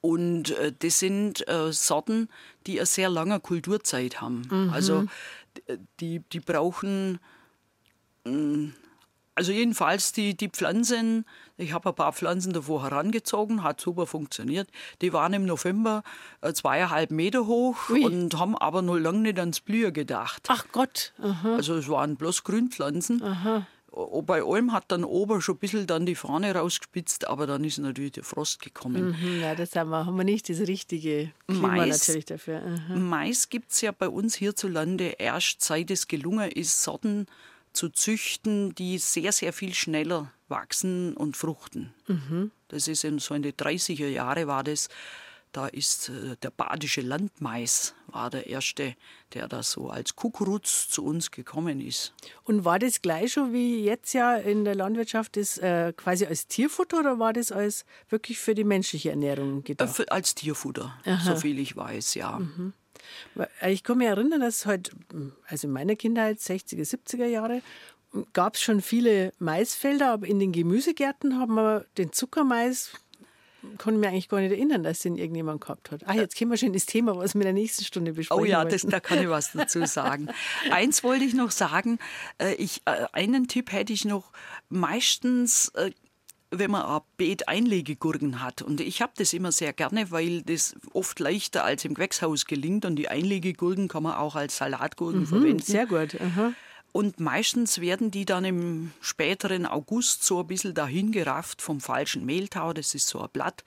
Und äh, das sind äh, Sorten, die eine sehr lange Kulturzeit haben. Mhm. Also die, die brauchen, mm, also jedenfalls die, die Pflanzen, ich habe ein paar Pflanzen davor herangezogen, hat super funktioniert. Die waren im November äh, zweieinhalb Meter hoch Ui. und haben aber noch lange nicht ans Blühen gedacht.
Ach Gott.
Aha. Also es waren bloß Grünpflanzen. Aha. Bei allem hat dann oben schon ein bisschen dann die Fahne rausgespitzt, aber dann ist natürlich der Frost gekommen.
Mhm, ja, das haben wir, haben wir nicht das richtige Klima Mais, natürlich dafür.
Aha. Mais gibt es ja bei uns hierzulande erst seit es gelungen ist, Sorten zu züchten, die sehr, sehr viel schneller wachsen und fruchten. Mhm. Das ist in, so in den 30er Jahren war das. Da ist äh, der badische Landmais war der erste, der da so als Kukuruz zu uns gekommen ist.
Und war das gleich schon wie jetzt ja in der Landwirtschaft ist äh, quasi als Tierfutter oder war das als wirklich für die menschliche Ernährung gedacht?
Äh, als Tierfutter, Aha. so viel ich weiß, ja. Mhm.
Ich kann mich erinnern, dass heute, also in meiner Kindheit, 60er, 70er Jahre, gab es schon viele Maisfelder, aber in den Gemüsegärten haben wir den Zuckermais, ich mir eigentlich gar nicht erinnern, dass den irgendjemand gehabt hat. Ah, jetzt kommen wir schon ins Thema, was wir in der nächsten Stunde besprechen
Oh ja, das, da kann ich was dazu sagen. Eins wollte ich noch sagen, äh, ich, äh, einen Tipp hätte ich noch. Meistens äh, wenn man ein Beet Einlegegurken hat. Und ich habe das immer sehr gerne, weil das oft leichter als im Gewächshaus gelingt. Und die Einlegegurken kann man auch als Salatgurken mhm, verwenden.
Sehr gut. Aha.
Und meistens werden die dann im späteren August so ein bisschen dahingerafft vom falschen Mehltau. Das ist so ein Blatt.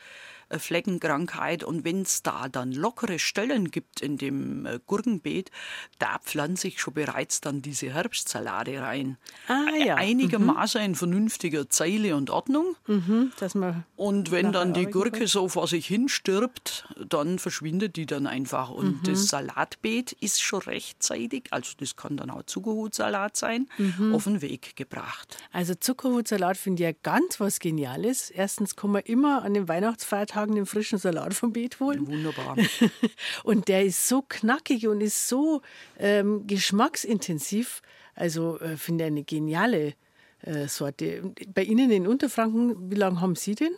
Äh, Fleckenkrankheit. Und wenn es da dann lockere Stellen gibt in dem äh, Gurkenbeet, da pflanze ich schon bereits dann diese Herbstsalate rein.
Ah, ja.
Einigermaßen mhm. in vernünftiger Zeile und Ordnung.
Mhm, dass man
und wenn dann die Gurke so vor sich hin stirbt, dann verschwindet die dann einfach. Und mhm. das Salatbeet ist schon rechtzeitig, also das kann dann auch Zuckerhutsalat sein, mhm. auf den Weg gebracht.
Also Zuckerhutsalat finde ich ja ganz was Geniales. Erstens kann man immer an den Weihnachtsfeiertagen Tagen den frischen Salat vom Beet holen.
Wunderbar.
und der ist so knackig und ist so ähm, geschmacksintensiv. Also äh, finde ich eine geniale äh, Sorte. Bei Ihnen in Unterfranken, wie lange haben Sie denn?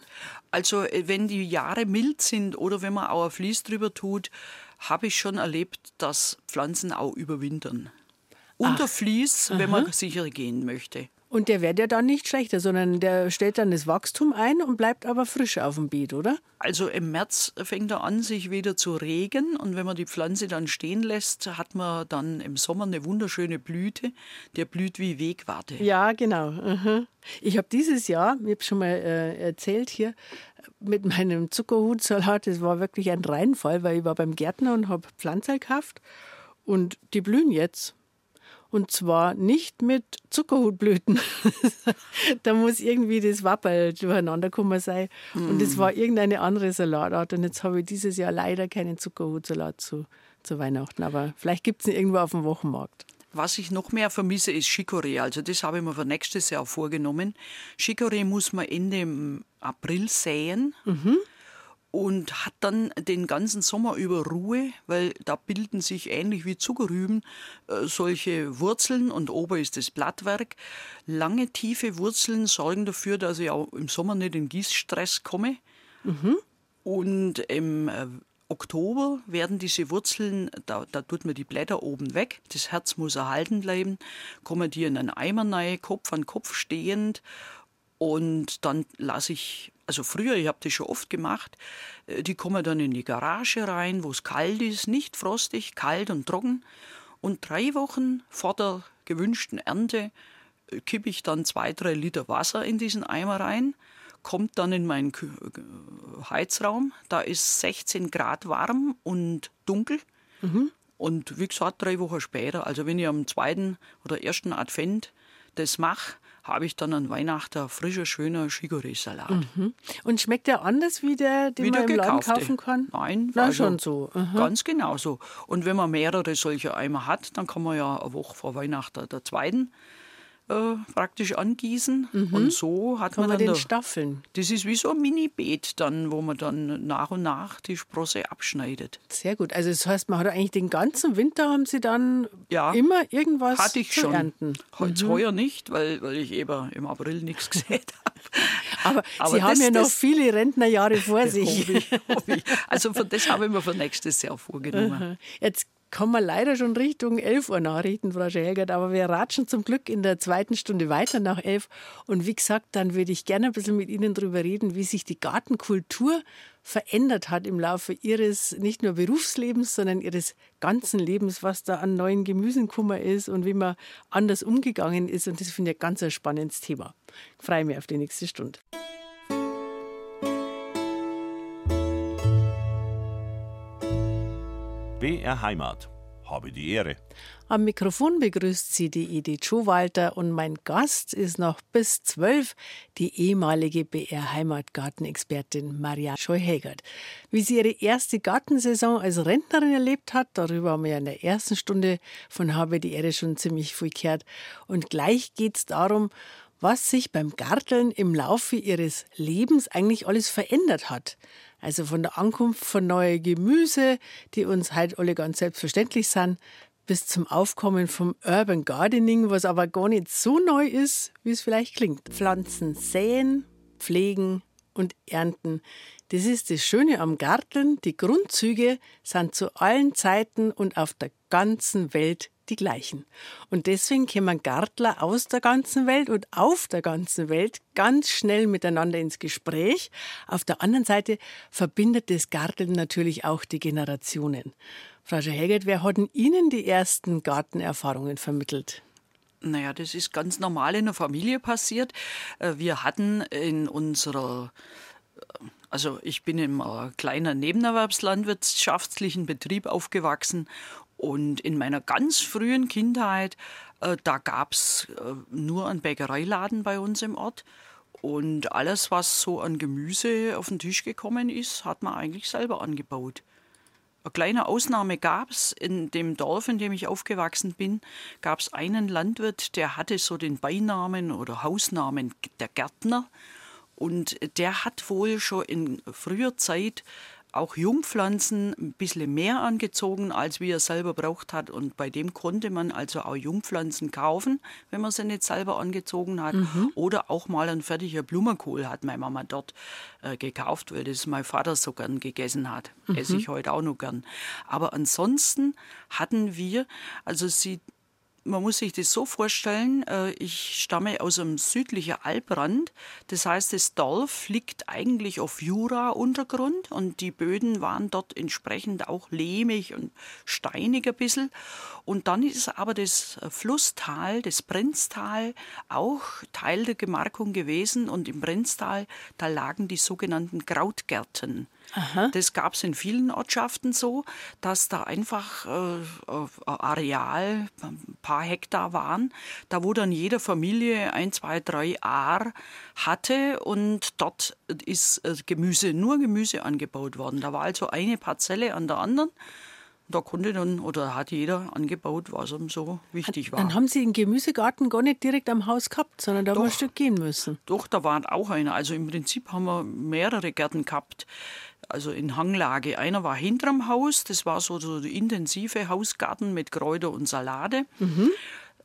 Also äh, wenn die Jahre mild sind oder wenn man auch ein Vlies drüber tut, habe ich schon erlebt, dass Pflanzen auch überwintern. Unter Vlies, wenn man sicher gehen möchte.
Und der wird ja dann nicht schlechter, sondern der stellt dann das Wachstum ein und bleibt aber frisch auf dem Beet, oder?
Also im März fängt er an, sich wieder zu regen. Und wenn man die Pflanze dann stehen lässt, hat man dann im Sommer eine wunderschöne Blüte. Der blüht wie Wegwarte.
Ja, genau. Ich habe dieses Jahr, ich habe schon mal äh, erzählt hier, mit meinem Zuckerhutsalat, das war wirklich ein Reinfall, weil ich war beim Gärtner und habe Pflanzen gekauft. Und die blühen jetzt. Und zwar nicht mit Zuckerhutblüten. da muss irgendwie das Wapperl durcheinander gekommen sein. Mm. Und es war irgendeine andere Salatart. Und jetzt habe ich dieses Jahr leider keinen Zuckerhutsalat zu, zu Weihnachten. Aber vielleicht gibt es ihn irgendwo auf dem Wochenmarkt.
Was ich noch mehr vermisse, ist Chicorée. Also das habe ich mir für nächstes Jahr vorgenommen. Chicorée muss man Ende April säen. Mhm und hat dann den ganzen Sommer über Ruhe, weil da bilden sich ähnlich wie Zuckerrüben äh, solche Wurzeln und ober ist das Blattwerk. Lange tiefe Wurzeln sorgen dafür, dass ich auch im Sommer nicht in Gießstress komme. Mhm. Und im äh, Oktober werden diese Wurzeln, da, da tut man die Blätter oben weg, das Herz muss erhalten bleiben, kommen die in einen Eimer rein, Kopf an Kopf stehend und dann lasse ich, also früher, ich habe das schon oft gemacht, äh, die kommen dann in die Garage rein, wo es kalt ist, nicht frostig, kalt und trocken. Und drei Wochen vor der gewünschten Ernte äh, kippe ich dann zwei, drei Liter Wasser in diesen Eimer rein, kommt dann in meinen Heizraum. Da ist 16 Grad warm und dunkel. Mhm. Und wie gesagt, drei Wochen später, also wenn ich am zweiten oder ersten Advent das mache, habe ich dann an Weihnachten frischer, schöner Chicorée-Salat. Mhm.
Und schmeckt der anders wie der, den wie man im Laden kaufen kann?
Nein,
Na, also schon so.
Aha. Ganz genau so. Und wenn man mehrere solche Eimer hat, dann kann man ja eine Woche vor Weihnachten der zweiten äh, praktisch angießen. Mhm. Und so hat
Kann
man, man
dann
den
Staffeln.
Das ist wie so ein Mini-Beet dann, wo man dann nach und nach die Sprosse abschneidet.
Sehr gut. Also das heißt, man hat eigentlich den ganzen Winter haben Sie dann ja, immer irgendwas
hatte ich
zu
schon.
ernten.
Jetzt mhm. heuer nicht, weil, weil ich eben im April nichts gesät habe.
Aber, Aber Sie haben ja noch viele Rentnerjahre vor sich.
Hoffe ich. Also für das habe ich mir für nächstes Jahr vorgenommen.
Jetzt kommen wir leider schon Richtung 11 Uhr Nachrichten, Frau Schägert, aber wir ratschen zum Glück in der zweiten Stunde weiter nach 11. Und wie gesagt, dann würde ich gerne ein bisschen mit Ihnen darüber reden, wie sich die Gartenkultur verändert hat im Laufe Ihres nicht nur Berufslebens, sondern Ihres ganzen Lebens, was da an neuen Gemüsen gekommen ist und wie man anders umgegangen ist. Und das finde ich ein ganz spannendes Thema. Ich freue mich auf die nächste Stunde.
BR Heimat. Habe die Ehre.
Am Mikrofon begrüßt sie die Edith Schuhwalter und mein Gast ist noch bis zwölf die ehemalige BR Heimatgartenexpertin Maria Scheuhegert. Wie sie ihre erste Gartensaison als Rentnerin erlebt hat, darüber haben wir ja in der ersten Stunde von Habe die Ehre schon ziemlich viel gehört. Und gleich geht es darum, was sich beim Garteln im Laufe ihres Lebens eigentlich alles verändert hat. Also von der Ankunft von neuen Gemüse, die uns heute alle ganz selbstverständlich sind, bis zum Aufkommen vom Urban Gardening, was aber gar nicht so neu ist, wie es vielleicht klingt. Pflanzen säen, pflegen und ernten. Das ist das Schöne am Garteln. Die Grundzüge sind zu allen Zeiten und auf der ganzen Welt die gleichen. Und deswegen kommen Gartler aus der ganzen Welt und auf der ganzen Welt ganz schnell miteinander ins Gespräch. Auf der anderen Seite verbindet das Garteln natürlich auch die Generationen. Frau Schehegert, wer hat Ihnen die ersten Gartenerfahrungen vermittelt?
Naja, das ist ganz normal in der Familie passiert. Äh, wir hatten in unserer äh, also ich bin im äh, kleinen nebenerwerbslandwirtschaftlichen Betrieb aufgewachsen und in meiner ganz frühen Kindheit, äh, da gab es äh, nur einen Bäckereiladen bei uns im Ort. Und alles, was so an Gemüse auf den Tisch gekommen ist, hat man eigentlich selber angebaut. Eine kleine Ausnahme gab es in dem Dorf, in dem ich aufgewachsen bin, gab es einen Landwirt, der hatte so den Beinamen oder Hausnamen der Gärtner. Und der hat wohl schon in früher Zeit auch Jungpflanzen ein bisschen mehr angezogen, als wie er selber braucht hat. Und bei dem konnte man also auch Jungpflanzen kaufen, wenn man sie nicht selber angezogen hat. Mhm. Oder auch mal ein fertiger Blumenkohl hat meine Mama dort äh, gekauft, weil das mein Vater so gern gegessen hat. Mhm. Esse ich heute auch noch gern. Aber ansonsten hatten wir, also sie man muss sich das so vorstellen, äh, ich stamme aus dem südlichen Alprand. Das heißt, das Dorf liegt eigentlich auf Jura-Untergrund und die Böden waren dort entsprechend auch lehmig und steinig ein bisschen. Und dann ist aber das Flusstal, das Brenztal, auch Teil der Gemarkung gewesen. Und im Brenztal, da lagen die sogenannten Krautgärten. Aha. Das gab es in vielen Ortschaften so, dass da einfach äh, äh, Areal, ein paar Hektar waren, da wo dann jede Familie ein, zwei, drei Aar hatte und dort ist äh, Gemüse, nur Gemüse angebaut worden. Da war also eine Parzelle an der anderen. Da konnte dann oder hat jeder angebaut, was ihm so wichtig war.
Dann haben Sie den Gemüsegarten gar nicht direkt am Haus gehabt, sondern da doch, haben ein Stück gehen müssen.
Doch, da war auch einer. Also im Prinzip haben wir mehrere Gärten gehabt also in Hanglage. Einer war hinterm Haus, das war so, so der intensive Hausgarten mit Kräuter und Salate. Mhm.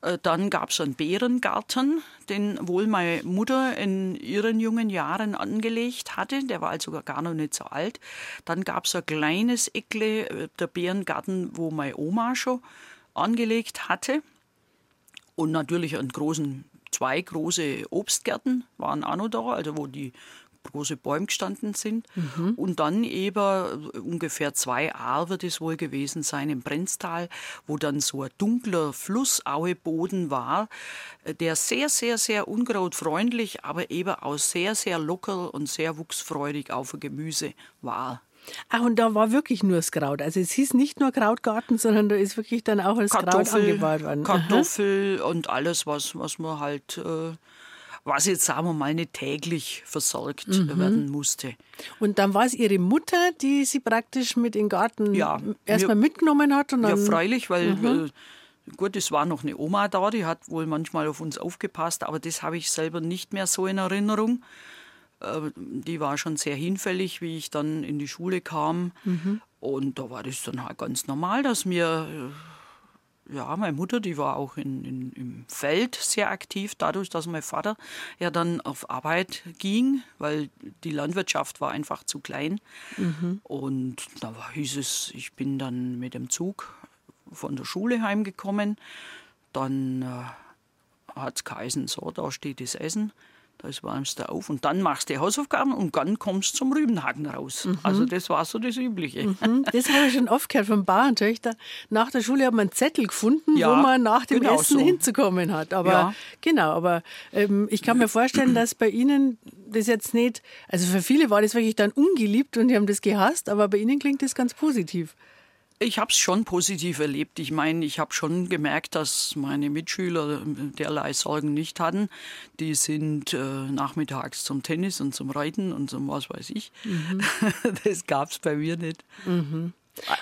Äh, dann gab es einen Beerengarten, den wohl meine Mutter in ihren jungen Jahren angelegt hatte. Der war also gar noch nicht so alt. Dann gab es ein kleines Eckle, äh, der Beerengarten, wo meine Oma schon angelegt hatte. Und natürlich einen großen, zwei große Obstgärten waren auch noch da, also wo die große Bäume gestanden sind. Mhm. Und dann eben ungefähr zwei Aar wird es wohl gewesen sein im Brenztal, wo dann so ein dunkler Flussaueboden war, der sehr, sehr, sehr unkrautfreundlich, aber eben auch sehr, sehr locker und sehr wuchsfreudig auf für Gemüse war.
Ach, und da war wirklich nur das Kraut. Also es hieß nicht nur Krautgarten, sondern da ist wirklich dann auch das Kartoffel, Kraut angebaut worden.
Kartoffel Aha. und alles, was, was man halt äh, was jetzt sagen wir mal nicht täglich versorgt mhm. werden musste.
Und dann war es Ihre Mutter, die Sie praktisch mit in den Garten ja, erstmal mitgenommen hat? Und
dann ja, freilich, weil mhm. Gut, es war noch eine Oma da, die hat wohl manchmal auf uns aufgepasst, aber das habe ich selber nicht mehr so in Erinnerung. Äh, die war schon sehr hinfällig, wie ich dann in die Schule kam. Mhm. Und da war das dann halt ganz normal, dass wir ja, meine Mutter, die war auch in, in, im Feld sehr aktiv, dadurch, dass mein Vater ja dann auf Arbeit ging, weil die Landwirtschaft war einfach zu klein. Mhm. Und da hieß es, ich bin dann mit dem Zug von der Schule heimgekommen. Dann äh, hat es geheißen, so, da steht das Essen. Das wärmst du auf und dann machst du die Hausaufgaben und dann kommst du zum Rübenhaken raus. Mhm. Also das war so das Übliche.
Mhm. Das habe ich schon oft gehört von Bauerntöchtern. Nach der Schule hat man einen Zettel gefunden, ja, wo man nach dem genau Essen so. hinzukommen hat. Aber ja. genau, aber ähm, ich kann mir vorstellen, dass bei Ihnen das jetzt nicht, also für viele war das wirklich dann ungeliebt und die haben das gehasst, aber bei Ihnen klingt das ganz positiv.
Ich habe es schon positiv erlebt. Ich meine, ich habe schon gemerkt, dass meine Mitschüler derlei Sorgen nicht hatten. Die sind äh, nachmittags zum Tennis und zum Reiten und zum was weiß ich. Mhm. Das gab es bei mir nicht.
Mhm.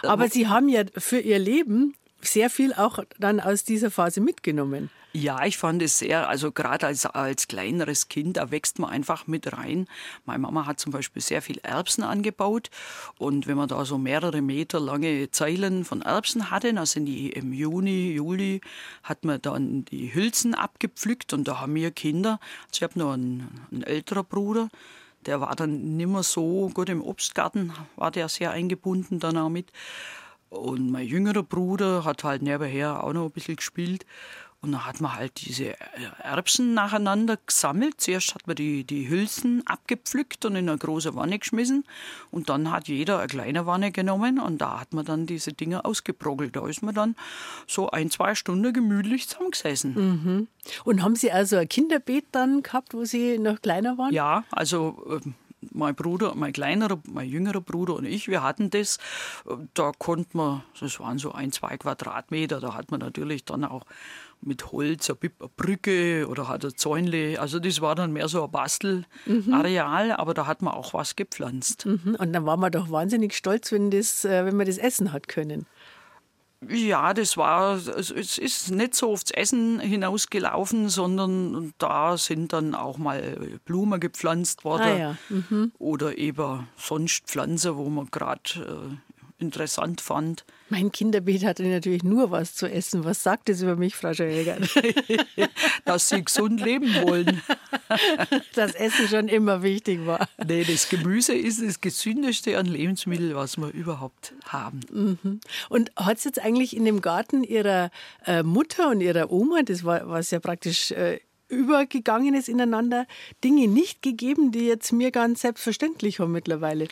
Aber Sie haben ja für Ihr Leben sehr viel auch dann aus dieser Phase mitgenommen.
Ja, ich fand es sehr, also gerade als, als kleineres Kind, da wächst man einfach mit rein. Meine Mama hat zum Beispiel sehr viel Erbsen angebaut und wenn man da so mehrere Meter lange Zeilen von Erbsen hatte, dann sind die im Juni, Juli, hat man dann die Hülsen abgepflückt und da haben wir Kinder, also ich habe noch einen, einen älteren Bruder, der war dann nicht mehr so gut im Obstgarten, war der sehr eingebunden dann auch mit. Und mein jüngerer Bruder hat halt nebenher auch noch ein bisschen gespielt. Und dann hat man halt diese Erbsen nacheinander gesammelt. Zuerst hat man die, die Hülsen abgepflückt und in eine große Wanne geschmissen. Und dann hat jeder eine kleine Wanne genommen und da hat man dann diese Dinge ausgebrogelt. Da ist man dann so ein, zwei Stunden gemütlich zusammengesessen.
Mhm. Und haben Sie also ein Kinderbeet dann gehabt, wo Sie noch kleiner waren?
Ja, also ähm, mein Bruder, mein kleinerer, mein jüngerer Bruder und ich, wir hatten das. Da konnte man, das waren so ein, zwei Quadratmeter, da hat man natürlich dann auch mit Holz, eine Brücke oder hat ein Zäunle. Also das war dann mehr so ein Bastelareal, mhm. aber da hat man auch was gepflanzt.
Mhm. Und dann war man doch wahnsinnig stolz, wenn, das, äh, wenn man das essen hat können.
Ja, das war, es ist nicht so aufs Essen hinausgelaufen, sondern da sind dann auch mal Blumen gepflanzt worden ah, ja. mhm. oder eben sonst Pflanzen, wo man gerade äh, interessant fand.
Mein Kinderbeet hatte natürlich nur was zu essen. Was sagt das über mich, Frau Schäger?
Dass Sie gesund leben wollen.
Das Essen schon immer wichtig war.
Nee, das Gemüse ist das gesündeste an Lebensmitteln, was wir überhaupt haben.
Mhm. Und hat es jetzt eigentlich in dem Garten Ihrer äh, Mutter und Ihrer Oma, das war was ja praktisch äh, übergegangen ist ineinander, Dinge nicht gegeben, die jetzt mir ganz selbstverständlich haben mittlerweile?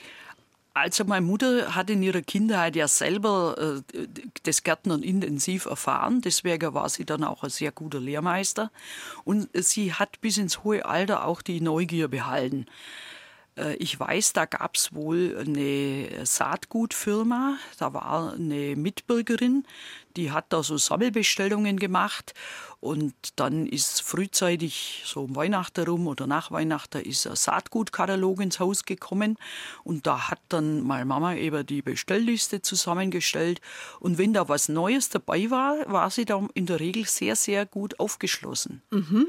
Also meine Mutter hat in ihrer Kindheit ja selber äh, das Gärtnern intensiv erfahren. Deswegen war sie dann auch ein sehr guter Lehrmeister. Und sie hat bis ins hohe Alter auch die Neugier behalten. Äh, ich weiß, da gab es wohl eine Saatgutfirma, da war eine Mitbürgerin, die hat da so Sammelbestellungen gemacht und dann ist frühzeitig, so um Weihnachten rum oder nach Weihnachten, ist ein Saatgutkatalog ins Haus gekommen und da hat dann meine Mama eben die Bestellliste zusammengestellt und wenn da was Neues dabei war, war sie da in der Regel sehr, sehr gut aufgeschlossen. Mhm.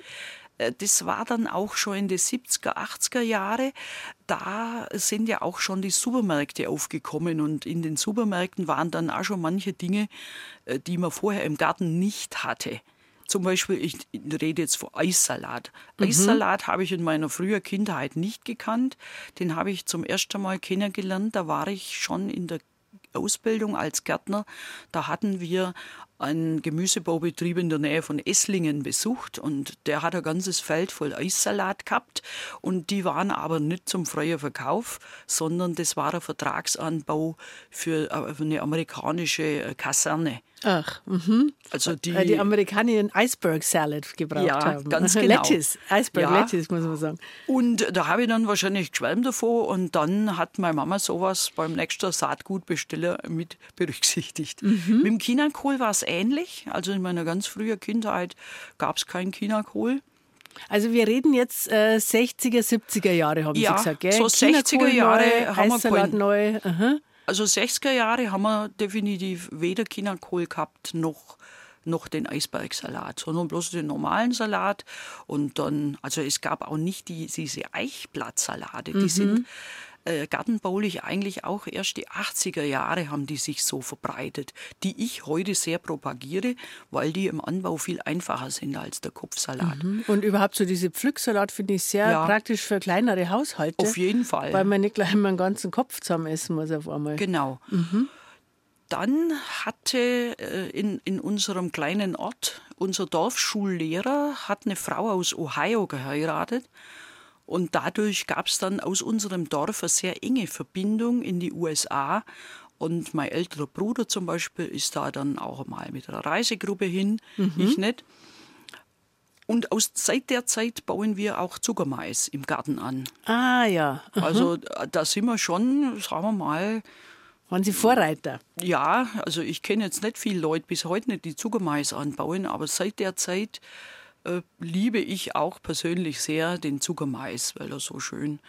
Äh, das war dann auch schon in den 70er, 80er Jahre. Da sind ja auch schon die Supermärkte aufgekommen und in den Supermärkten waren dann auch schon manche Dinge, äh, die man vorher im Garten nicht hatte. Zum Beispiel, ich rede jetzt von Eissalat. Mhm. Eissalat habe ich in meiner frühen Kindheit nicht gekannt. Den habe ich zum ersten Mal kennengelernt. Da war ich schon in der Ausbildung als Gärtner. Da hatten wir einen Gemüsebaubetrieb in der Nähe von Esslingen besucht und der hat ein ganzes Feld voll Eissalat gehabt und die waren aber nicht zum freien Verkauf, sondern das war ein Vertragsanbau für äh, eine amerikanische Kaserne.
Ach, mhm.
Also die,
die Amerikaner Iceberg Salad gebraucht
ja,
haben.
ganz genau.
Lettuce, Iceberg ja. Lettuce, muss man sagen.
Und da habe ich dann wahrscheinlich geschwärmt davor und dann hat meine Mama sowas beim nächsten Saatgutbesteller mit berücksichtigt. Mhm. Mit dem Chinakohl war es ähnlich. Also in meiner ganz frühen Kindheit gab es keinen Chinakohl.
Also wir reden jetzt äh, 60er, 70er Jahre, haben
ja,
Sie gesagt, gell?
so 60er Jahre neu, haben wir
keinen, neu. Aha.
Also 60er Jahre haben wir definitiv weder Chinakohl gehabt noch noch den Eisbergsalat, sondern bloß den normalen Salat. Und dann, also es gab auch nicht die, diese Eichblattsalate, die mhm. sind äh, gartenbaulich eigentlich auch erst die 80er Jahre haben die sich so verbreitet, die ich heute sehr propagiere, weil die im Anbau viel einfacher sind als der Kopfsalat.
Mhm. Und überhaupt so diese Pflücksalat finde ich sehr ja. praktisch für kleinere Haushalte.
Auf jeden Fall.
Weil man nicht gleich mal einen ganzen Kopf zusammen essen muss auf einmal.
Genau. Mhm. Dann hatte äh, in, in unserem kleinen Ort unser Dorfschullehrer hat eine Frau aus Ohio geheiratet und dadurch gab es dann aus unserem Dorf eine sehr enge Verbindung in die USA. Und mein älterer Bruder zum Beispiel ist da dann auch mal mit einer Reisegruppe hin, mhm. ich nicht. Und aus, seit der Zeit bauen wir auch Zuckermais im Garten an.
Ah ja.
Mhm. Also da sind wir schon, sagen wir mal.
Waren Sie Vorreiter?
Ja, also ich kenne jetzt nicht viele Leute bis heute nicht, die Zuckermais anbauen, aber seit der Zeit äh, liebe ich auch persönlich sehr den Zuckermais, weil er so schön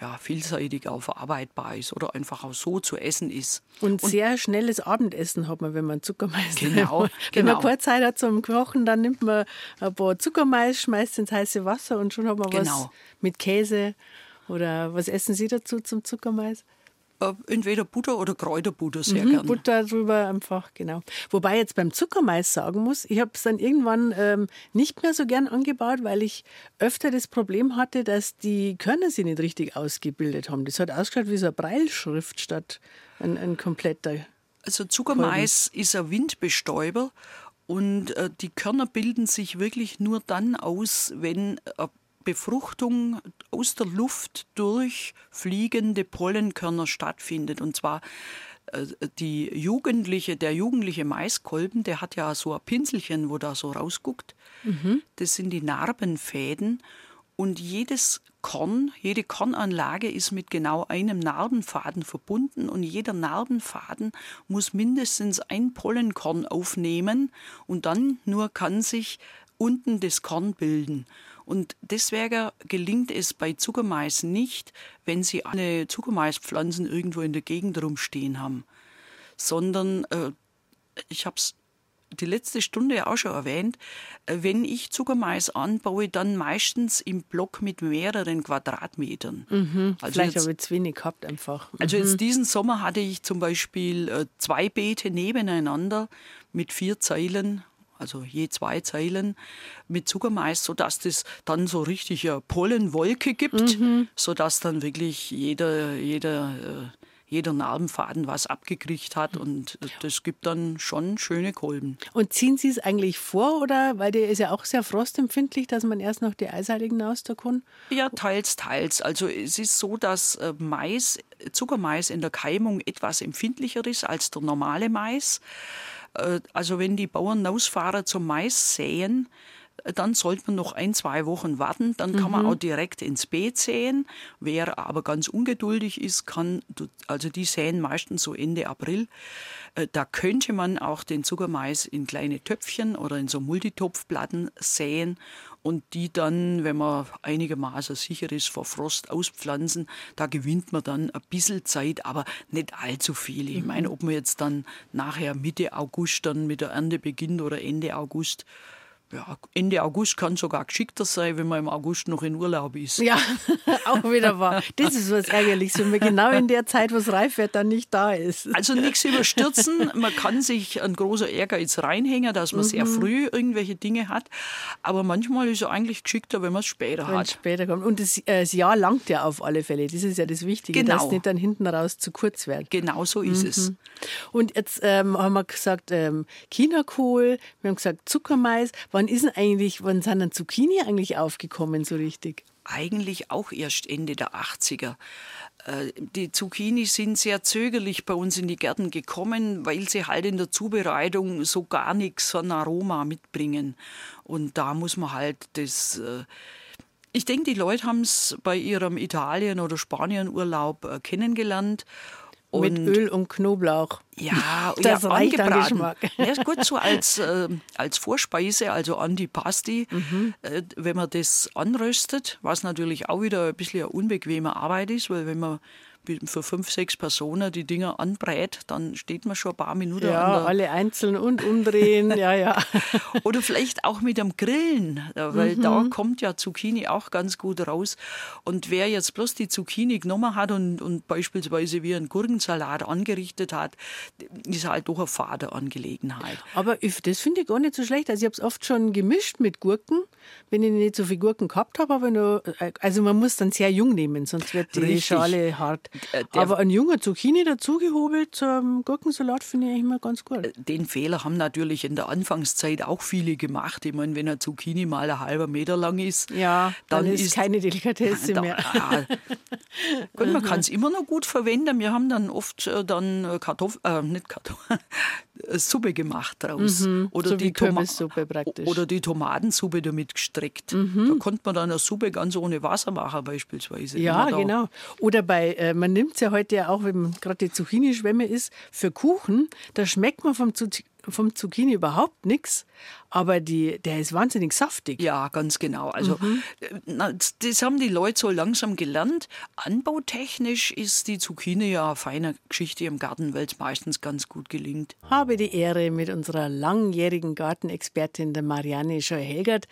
ja, vielseitig auch verarbeitbar ist oder einfach auch so zu essen ist.
Und, und sehr schnelles Abendessen hat man, wenn man Zuckermais
genau,
nimmt. Wenn genau. man keine Zeit hat zum Kochen, dann nimmt man ein paar Zuckermais, schmeißt ins heiße Wasser und schon hat man genau. was mit Käse. Oder was essen Sie dazu zum Zuckermais?
Äh, entweder Butter oder Kräuterbutter sehr mhm, gerne.
Butter drüber einfach, genau. Wobei jetzt beim Zuckermais sagen muss, ich habe es dann irgendwann ähm, nicht mehr so gern angebaut, weil ich öfter das Problem hatte, dass die Körner sich nicht richtig ausgebildet haben. Das hat ausgeschaut wie so eine Breilschrift statt ein, ein kompletter.
Also Zuckermais Kolben. ist ein Windbestäuber und äh, die Körner bilden sich wirklich nur dann aus, wenn ein Befruchtung aus der Luft durch fliegende Pollenkörner stattfindet. Und zwar äh, die Jugendliche, der jugendliche Maiskolben, der hat ja so ein Pinselchen, wo da so rausguckt. Mhm. Das sind die Narbenfäden. Und jedes Korn, jede Kornanlage ist mit genau einem Narbenfaden verbunden und jeder Narbenfaden muss mindestens ein Pollenkorn aufnehmen und dann nur kann sich unten das Korn bilden. Und deswegen gelingt es bei Zuckermais nicht, wenn Sie alle Zuckermaispflanzen irgendwo in der Gegend rumstehen haben, sondern äh, ich habe es die letzte Stunde ja auch schon erwähnt, äh, wenn ich Zuckermais anbaue, dann meistens im Block mit mehreren Quadratmetern.
Mhm, also vielleicht habe ich zu wenig gehabt einfach.
Mhm. Also jetzt diesen Sommer hatte ich zum Beispiel äh, zwei Beete nebeneinander mit vier Zeilen also je zwei Zeilen mit Zuckermais, sodass das dann so richtig eine Pollenwolke gibt, mhm. sodass dann wirklich jeder, jeder, äh, jeder Narbenfaden was abgekriegt hat und das gibt dann schon schöne Kolben.
Und ziehen Sie es eigentlich vor oder, weil der ist ja auch sehr frostempfindlich, dass man erst noch die Eisheiligen aus der kann?
Ja, teils, teils. Also es ist so, dass äh, Mais, Zuckermais in der Keimung etwas empfindlicher ist als der normale Mais. Äh, also wenn die Bauern ausfahren zum Mais säen, dann sollte man noch ein, zwei Wochen warten. Dann kann mhm. man auch direkt ins Beet säen. Wer aber ganz ungeduldig ist, kann, also die säen meistens so Ende April. Äh, da könnte man auch den Zuckermais in kleine Töpfchen oder in so Multitopfplatten säen und die dann, wenn man einigermaßen sicher ist vor Frost, auspflanzen. Da gewinnt man dann ein bisschen Zeit, aber nicht allzu viel. Ich meine, ob man jetzt dann nachher Mitte August dann mit der Ernte beginnt oder Ende August, ja, Ende August kann sogar geschickter sein, wenn man im August noch in Urlaub ist.
Ja, auch wieder wahr. Das ist was Ärgerliches, wenn man genau in der Zeit, wo es reif wird, dann nicht da ist.
Also nichts überstürzen. Man kann sich ein großer Ehrgeiz reinhängen, dass man mhm. sehr früh irgendwelche Dinge hat. Aber manchmal ist es eigentlich geschickter, wenn man es später wenn hat.
später kommt. Und das, äh, das, Jahr langt ja auf alle Fälle. Das ist ja das Wichtige, genau. dass es nicht dann hinten raus zu kurz wird.
Genau so ist mhm. es.
Und jetzt ähm, haben wir gesagt, ähm, Chinakohl, wir haben gesagt Zuckermais. Wann Wann ist denn eigentlich, wann sind denn Zucchini eigentlich aufgekommen so richtig?
Eigentlich auch erst Ende der 80er. Äh, die Zucchini sind sehr zögerlich bei uns in die Gärten gekommen, weil sie halt in der Zubereitung so gar nichts von Aroma mitbringen. Und da muss man halt das. Äh, ich denke, die Leute haben es bei ihrem Italien- oder Spanienurlaub äh, kennengelernt
mit Öl und Knoblauch.
Ja,
das
ja,
reicht an Geschmack.
Ja, ist gut so als, äh, als Vorspeise, also Antipasti, mhm. äh, wenn man das anröstet, was natürlich auch wieder ein bisschen eine unbequeme Arbeit ist, weil wenn man für fünf, sechs Personen die Dinger anbrät, dann steht man schon ein paar Minuten
ja,
an
alle einzeln und umdrehen, ja, ja.
Oder vielleicht auch mit dem Grillen, weil mhm. da kommt ja Zucchini auch ganz gut raus. Und wer jetzt bloß die Zucchini genommen hat und, und beispielsweise wie einen Gurkensalat angerichtet hat, ist halt doch eine fade Angelegenheit.
Aber das finde ich gar nicht so schlecht. Also ich habe es oft schon gemischt mit Gurken, wenn ich nicht so viele Gurken gehabt habe. Aber nur, äh, also man muss dann sehr jung nehmen, sonst wird die Richtig. Schale hart. Äh, der aber ein junger Zucchini dazugehobelt zum Gurkensalat finde ich immer ganz gut. Äh,
den Fehler haben natürlich in der Anfangszeit auch viele gemacht. Ich meine, wenn ein Zucchini mal ein halber Meter lang ist,
ja, dann, dann ist, ist keine Delikatesse da, mehr. Ja.
Gut, man kann es immer noch gut verwenden. Wir haben dann oft dann Kartoffeln, äh, nicht Kartoffeln, Suppe gemacht draus.
Mhm, oder, so die praktisch.
oder die Tomatensuppe damit gestreckt. Mhm. Da konnte man dann eine Suppe ganz ohne Wasser machen beispielsweise.
Ja, genau. Oder bei, äh, man nimmt es ja heute ja auch, wenn gerade die Zucchini-Schwemme ist, für Kuchen, da schmeckt man vom Zucchini vom Zucchini überhaupt nichts, aber die, der ist wahnsinnig saftig.
Ja, ganz genau. Also mhm. Äh, das haben die Leute so langsam gelernt. Anbautechnisch ist die Zucchini ja eine feine Geschichte im Garten, weil es meistens ganz gut gelingt.
Habe die Ehre, mit unserer langjährigen Gartenexpertin, der Marianne Scheu-Helgert,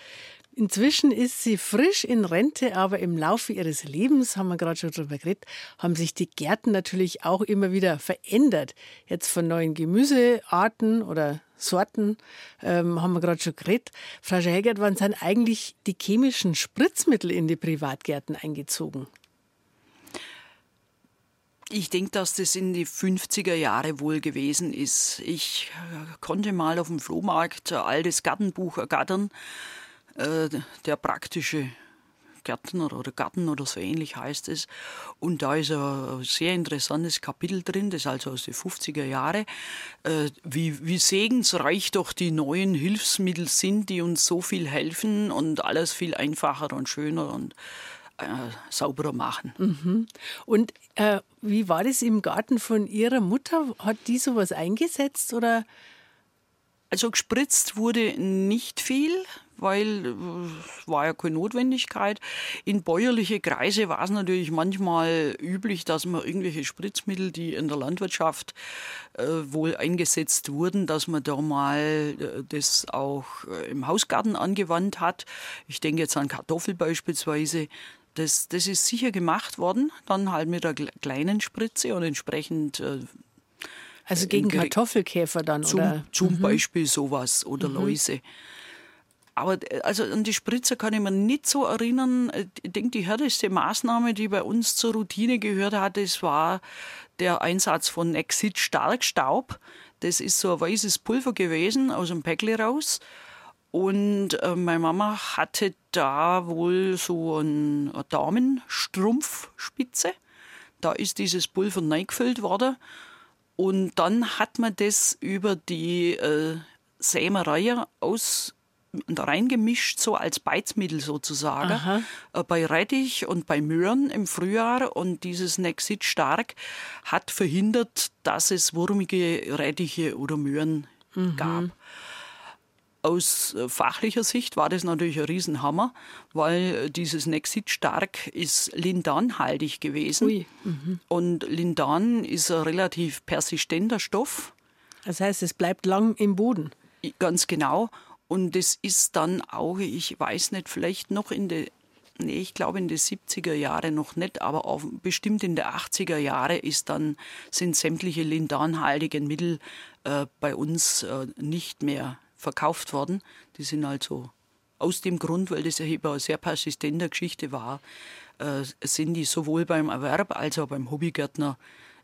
Inzwischen ist sie frisch in Rente, aber im Laufe ihres Lebens, haben wir gerade schon drüber geredet, haben sich die Gärten natürlich auch immer wieder verändert. Jetzt von neuen Gemüsearten oder Sorten ähm, haben wir gerade schon geredet. Frau Schägert, wann sind eigentlich die chemischen Spritzmittel in die Privatgärten eingezogen?
Ich denke, dass das in die 50er Jahre wohl gewesen ist. Ich äh, konnte mal auf dem Flohmarkt ein altes Gartenbuch ergattern äh, der praktische Gärtner oder Garten oder so ähnlich heißt es. Und da ist ein sehr interessantes Kapitel drin, das ist also aus den 50er Jahren, äh, wie, wie segensreich doch die neuen Hilfsmittel sind, die uns so viel helfen und alles viel einfacher und schöner und äh, sauberer machen.
Mhm. Und äh, wie war das im Garten von Ihrer Mutter? Hat die sowas eingesetzt oder?
Also gespritzt wurde nicht viel weil äh, war ja keine Notwendigkeit. In bäuerliche Kreise war es natürlich manchmal üblich, dass man irgendwelche Spritzmittel, die in der Landwirtschaft äh, wohl eingesetzt wurden, dass man da mal äh, das auch äh, im Hausgarten angewandt hat. Ich denke jetzt an Kartoffel beispielsweise. Das, das ist sicher gemacht worden, dann halt mit einer kleinen Spritze und entsprechend
äh, also gegen Kartoffelkäfer dann,
zum,
oder?
Zum mhm. Beispiel sowas oder mhm. Läuse. Aber äh, also an die Spritze kann ich mir nicht so erinnern. Äh, ich denke, die härteste Maßnahme, die bei uns zur Routine gehört hat, das war der Einsatz von Exit Starkstaub. Das ist so ein weißes Pulver gewesen aus dem Päckle raus. Und äh, meine Mama hatte da wohl so eine Daumenstrumpfspitze. Da ist dieses Pulver reingefüllt worden. Und dann hat man das über die äh, Sämerei aus da reingemischt, so als Beizmittel sozusagen, Aha. Äh, bei Rettich und bei Möhren im Frühjahr. Und dieses Nexit stark hat verhindert, dass es wurmige Rettiche oder Möhren mhm. gab. Aus äh, fachlicher Sicht war das natürlich ein Riesenhammer, weil dieses Nexit stark ist lindanhaltig gewesen. Mhm. Und Lindan ist ein relativ persistenter Stoff.
Das heißt, es bleibt lang im Boden.
Ganz genau. Und das ist dann auch, ich weiß nicht, vielleicht noch in der Nee, ich glaube in den 70er Jahren noch nicht, aber auf, bestimmt in den 80er Jahren ist dann, sind sämtliche lindanhaltigen Mittel äh, bei uns äh, nicht mehr verkauft worden. Die sind also aus dem Grund, weil das ja eine sehr persistente Geschichte war, äh, sind die sowohl beim Erwerb als auch beim Hobbygärtner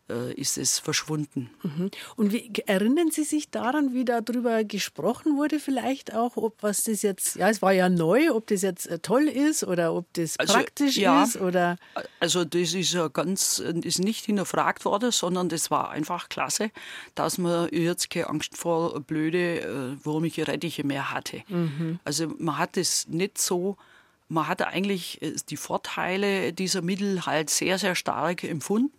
äh, ist es verschwunden.
Mhm. Und wie, erinnern Sie sich daran, wie darüber gesprochen wurde, vielleicht auch, ob was das jetzt, ja, es war ja neu, ob das jetzt äh, toll ist oder ob das also, praktisch ja, ist oder?
Also das ist ja ganz, ist nicht hinterfragt worden, sondern das war einfach klasse, dass man jetzt keine Angst vor blöde, äh, wurmige Rettiche mehr hatte. Mhm. Also man hat es nicht so man hat eigentlich die Vorteile dieser Mittel halt sehr, sehr stark empfunden.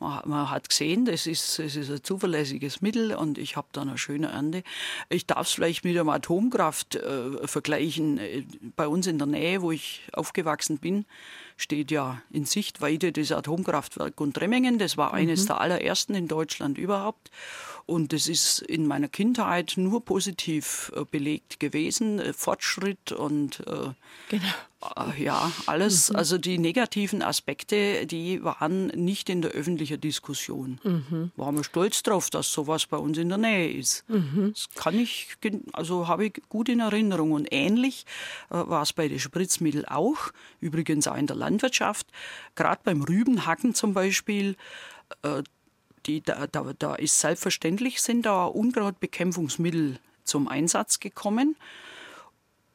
Man, hat gesehen, das ist, das ist ein zuverlässiges Mittel und ich habe dann eine schöne Ernte. Ich darf es vielleicht mit dem Atomkraft äh, vergleichen. Bei uns in der Nähe, wo ich aufgewachsen bin, steht ja in Sichtweite das Atomkraftwerk Gundremmingen. Das war eines mhm. der allerersten in Deutschland überhaupt. Und es ist in meiner Kindheit nur positiv äh, belegt gewesen. Äh, Fortschritt und äh, genau. Ja, alles. Mhm. Also die negativen Aspekte, die waren nicht in der öffentlichen Diskussion. Mhm. Waren wir stolz drauf, dass sowas bei uns in der Nähe ist. Mhm. Das kann ich, also habe ich gut in Erinnerung. Und ähnlich äh, war es bei den Spritzmitteln auch. Übrigens auch in der Landwirtschaft. Gerade beim Rübenhacken zum Beispiel. Die, da, da, da ist selbstverständlich sind da Unkrautbekämpfungsmittel zum Einsatz gekommen.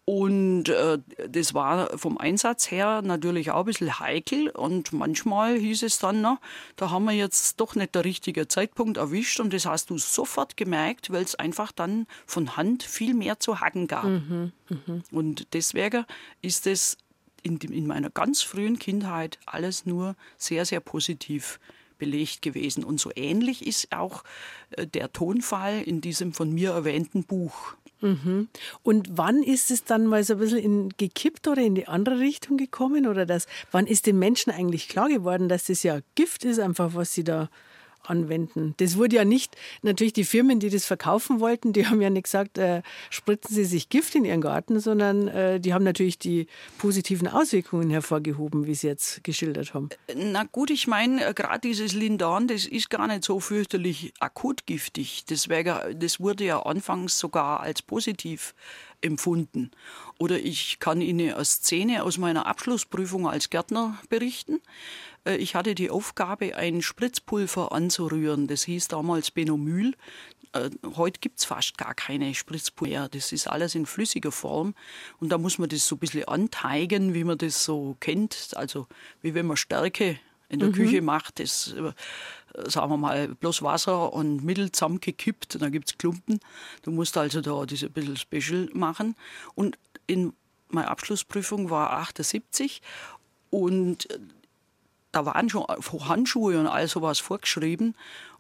Und äh, das war vom Einsatz her natürlich auch ein bisschen heikel. Und manchmal hieß es dann, na, da haben wir jetzt doch nicht der richtige Zeitpunkt erwischt. Und das hast du sofort gemerkt, weil es einfach dann von Hand viel mehr zu hacken gab. Mhm, mh. Und deswegen ist es in, in meiner ganz frühen Kindheit alles nur sehr, sehr positiv belegt gewesen. Und so ähnlich ist auch äh, der Tonfall in diesem von mir erwähnten Buch.
Mhm. Und wann ist es dann mal so ein bisschen in, gekippt oder in die andere Richtung gekommen? Oder das, wann ist den Menschen eigentlich klar geworden, dass das ja Gift ist, einfach was sie da anwenden. Das wurde ja nicht, natürlich die Firmen, die das verkaufen wollten, die haben ja nicht gesagt, äh, spritzen Sie sich Gift in Ihren Garten, sondern äh, die haben natürlich die positiven Auswirkungen hervorgehoben, wie Sie jetzt geschildert haben.
Na gut, ich meine, äh, gerade dieses Lindan, das ist gar nicht so fürchterlich akut giftig. Deswegen, das wurde ja anfangs sogar als positiv empfunden. Oder ich kann Ihnen eine Szene aus meiner Abschlussprüfung als Gärtner berichten. Äh, ich hatte die Aufgabe, ein Spritzpulver anzurühren. Das hieß damals Benomyl. Äh, heute gibt es fast gar keine Spritzpulver. Das ist alles in flüssiger Form. Und da muss man das so ein bisschen anteigen, wie man das so kennt. Also wie wenn man Stärke in der mhm. Küche macht. Das, äh, sagen wir mal, bloß Wasser und Mittel zusammengekippt. Und dann gibt es Klumpen. Du musst also da das ein bisschen special machen. Und in meine Abschlussprüfung war 78 und da waren schon Handschuhe und all sowas vorgeschrieben.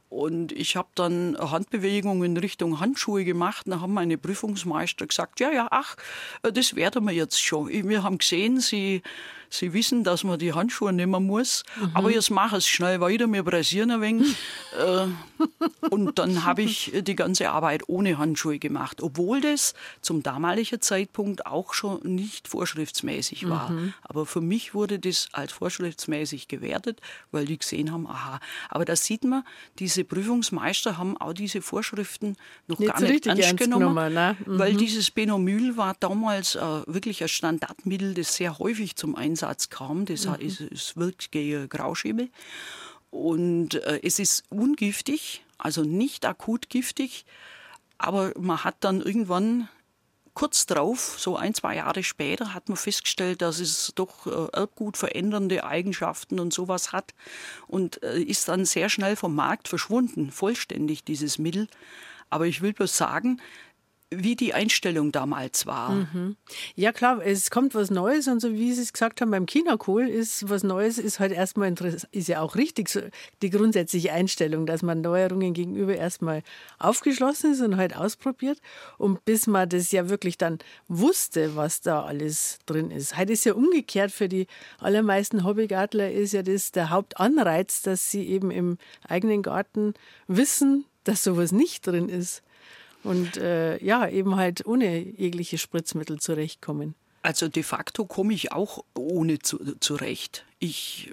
Und ich habe dann Handbewegungen in Richtung Handschuhe gemacht. Da haben meine Prüfungsmeister gesagt, ja, ja, ach, das werden wir jetzt schon. Wir haben gesehen, Sie Sie wissen, dass man die Handschuhe nehmen muss, mhm. aber jetzt mache es schnell weiter, wir pressieren ein wenig. äh, und dann habe ich die ganze Arbeit ohne Handschuhe gemacht, obwohl das zum damaligen Zeitpunkt auch schon nicht vorschriftsmäßig war. Mhm. Aber für mich wurde das als vorschriftsmäßig gewertet, weil die gesehen haben, aha. Aber da sieht man, diese Prüfungsmeister haben auch diese Vorschriften noch nicht gar nicht ernst genommen, genommen ne? mhm. weil dieses Benomyl war damals äh, wirklich ein Standardmittel, das sehr häufig zum Einsatz Einsatz kam. Das mhm. ist, es wirkt gegen Grauschimmel. Und äh, es ist ungiftig, also nicht akut giftig, aber man hat dann irgendwann kurz drauf, so ein, zwei Jahre später, hat man festgestellt, dass es doch äh, Erbgut verändernde Eigenschaften und sowas hat und äh, ist dann sehr schnell vom Markt verschwunden, vollständig dieses Mittel. Aber ich will bloß sagen, wie die Einstellung damals war. Mhm.
Ja klar, es kommt was Neues und so wie Sie es gesagt haben beim Chinakohl ist was Neues ist halt erstmal ist ja auch richtig so die grundsätzliche Einstellung, dass man Neuerungen gegenüber erstmal aufgeschlossen ist und halt ausprobiert und bis man das ja wirklich dann wusste, was da alles drin ist. Heute ist ja umgekehrt für die allermeisten Hobbygartler ist ja das der Hauptanreiz, dass sie eben im eigenen Garten wissen, dass sowas nicht drin ist und äh, ja, eben halt ohne jegliche Spritzmittel zurechtkommen.
Also de facto komme ich auch ohne zu, zurecht. Ich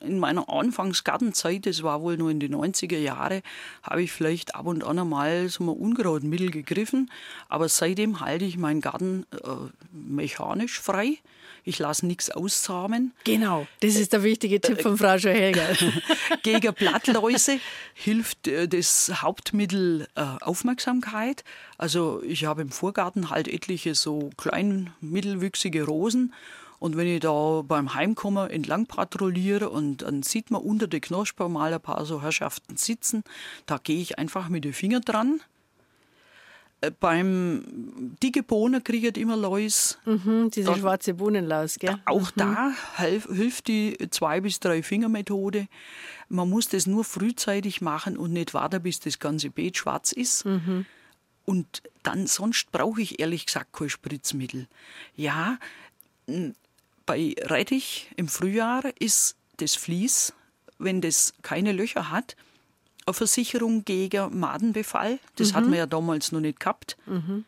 in meiner Anfangsgartenzeit, das war wohl nur in den 90er Jahren, habe ich vielleicht ab und an mal so mal Unkrautmittel gegriffen, aber seitdem halte ich meinen Garten äh, mechanisch frei. Ich lasse nichts aussamen.
Genau, das ist der wichtige Tipp von Frau Schohelger.
Gegen Blattläuse hilft äh, das Hauptmittel äh, Aufmerksamkeit. Also ich habe im Vorgarten halt etliche so klein mittelwüchsige Rosen und wenn ich da beim Heimkommen entlang patrouilliere und dann sieht man unter der Knospe mal ein paar so Herrschaften sitzen, da gehe ich einfach mit den Fingern dran beim dicke Bohnen kriegt immer Läus.
Mhm, diese da, schwarze Bohnenlaus, gell?
Auch mhm. da hilf, hilft die zwei bis drei Finger Methode. Man muss das nur frühzeitig machen und nicht warten, bis das ganze Beet schwarz ist. Mhm. Und dann sonst brauche ich ehrlich gesagt kein Spritzmittel. Ja, bei Rettich im Frühjahr ist das Vlies, wenn das keine Löcher hat, eine Versicherung gegen Madenbefall. Das mhm. hat man ja damals noch nicht gehabt. Mhm.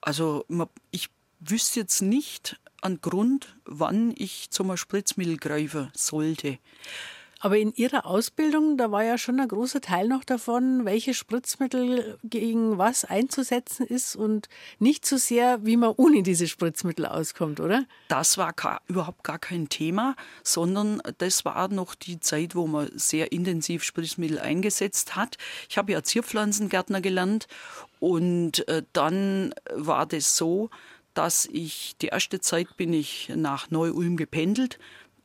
Also ich wüsste jetzt nicht einen Grund, wann ich zum Spritzmittel greifen sollte.
Aber in Ihrer Ausbildung, da war ja schon ein großer Teil noch davon, welche Spritzmittel gegen was einzusetzen ist und nicht so sehr, wie man ohne diese Spritzmittel auskommt, oder?
Das war gar, überhaupt gar kein Thema, sondern das war noch die Zeit, wo man sehr intensiv Spritzmittel eingesetzt hat. Ich habe ja Zierpflanzengärtner gelernt und äh, dann war das so, dass ich die erste Zeit bin ich nach Neu-Ulm gependelt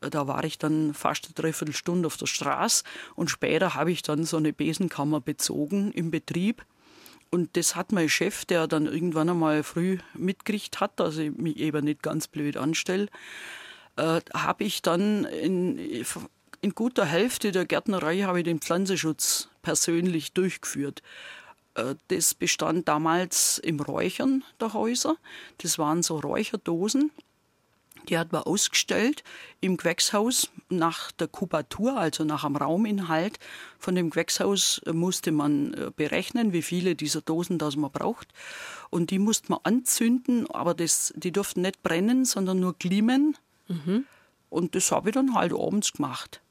da war ich dann fast eine Dreiviertelstunde auf der Straße und später habe ich dann so eine Besenkammer bezogen im Betrieb. Und das hat mein Chef, der dann irgendwann einmal früh mitgekriegt hat, dass ich mich eben nicht ganz blöd anstelle, äh, habe ich dann in, in guter Hälfte der Gärtnerei habe ich den Pflanzenschutz persönlich durchgeführt. Äh, das bestand damals im Räuchern der Häuser. Das waren so Räucherdosen die hat man ausgestellt im Gewächshaus nach der Kubatur, also nach dem Rauminhalt. Von dem Gewächshaus musste man äh, berechnen, wie viele dieser Dosen das man braucht. Und die musste man anzünden, aber das, die durften nicht brennen, sondern nur glimmen. Mhm. Und das habe ich dann halt abends gemacht,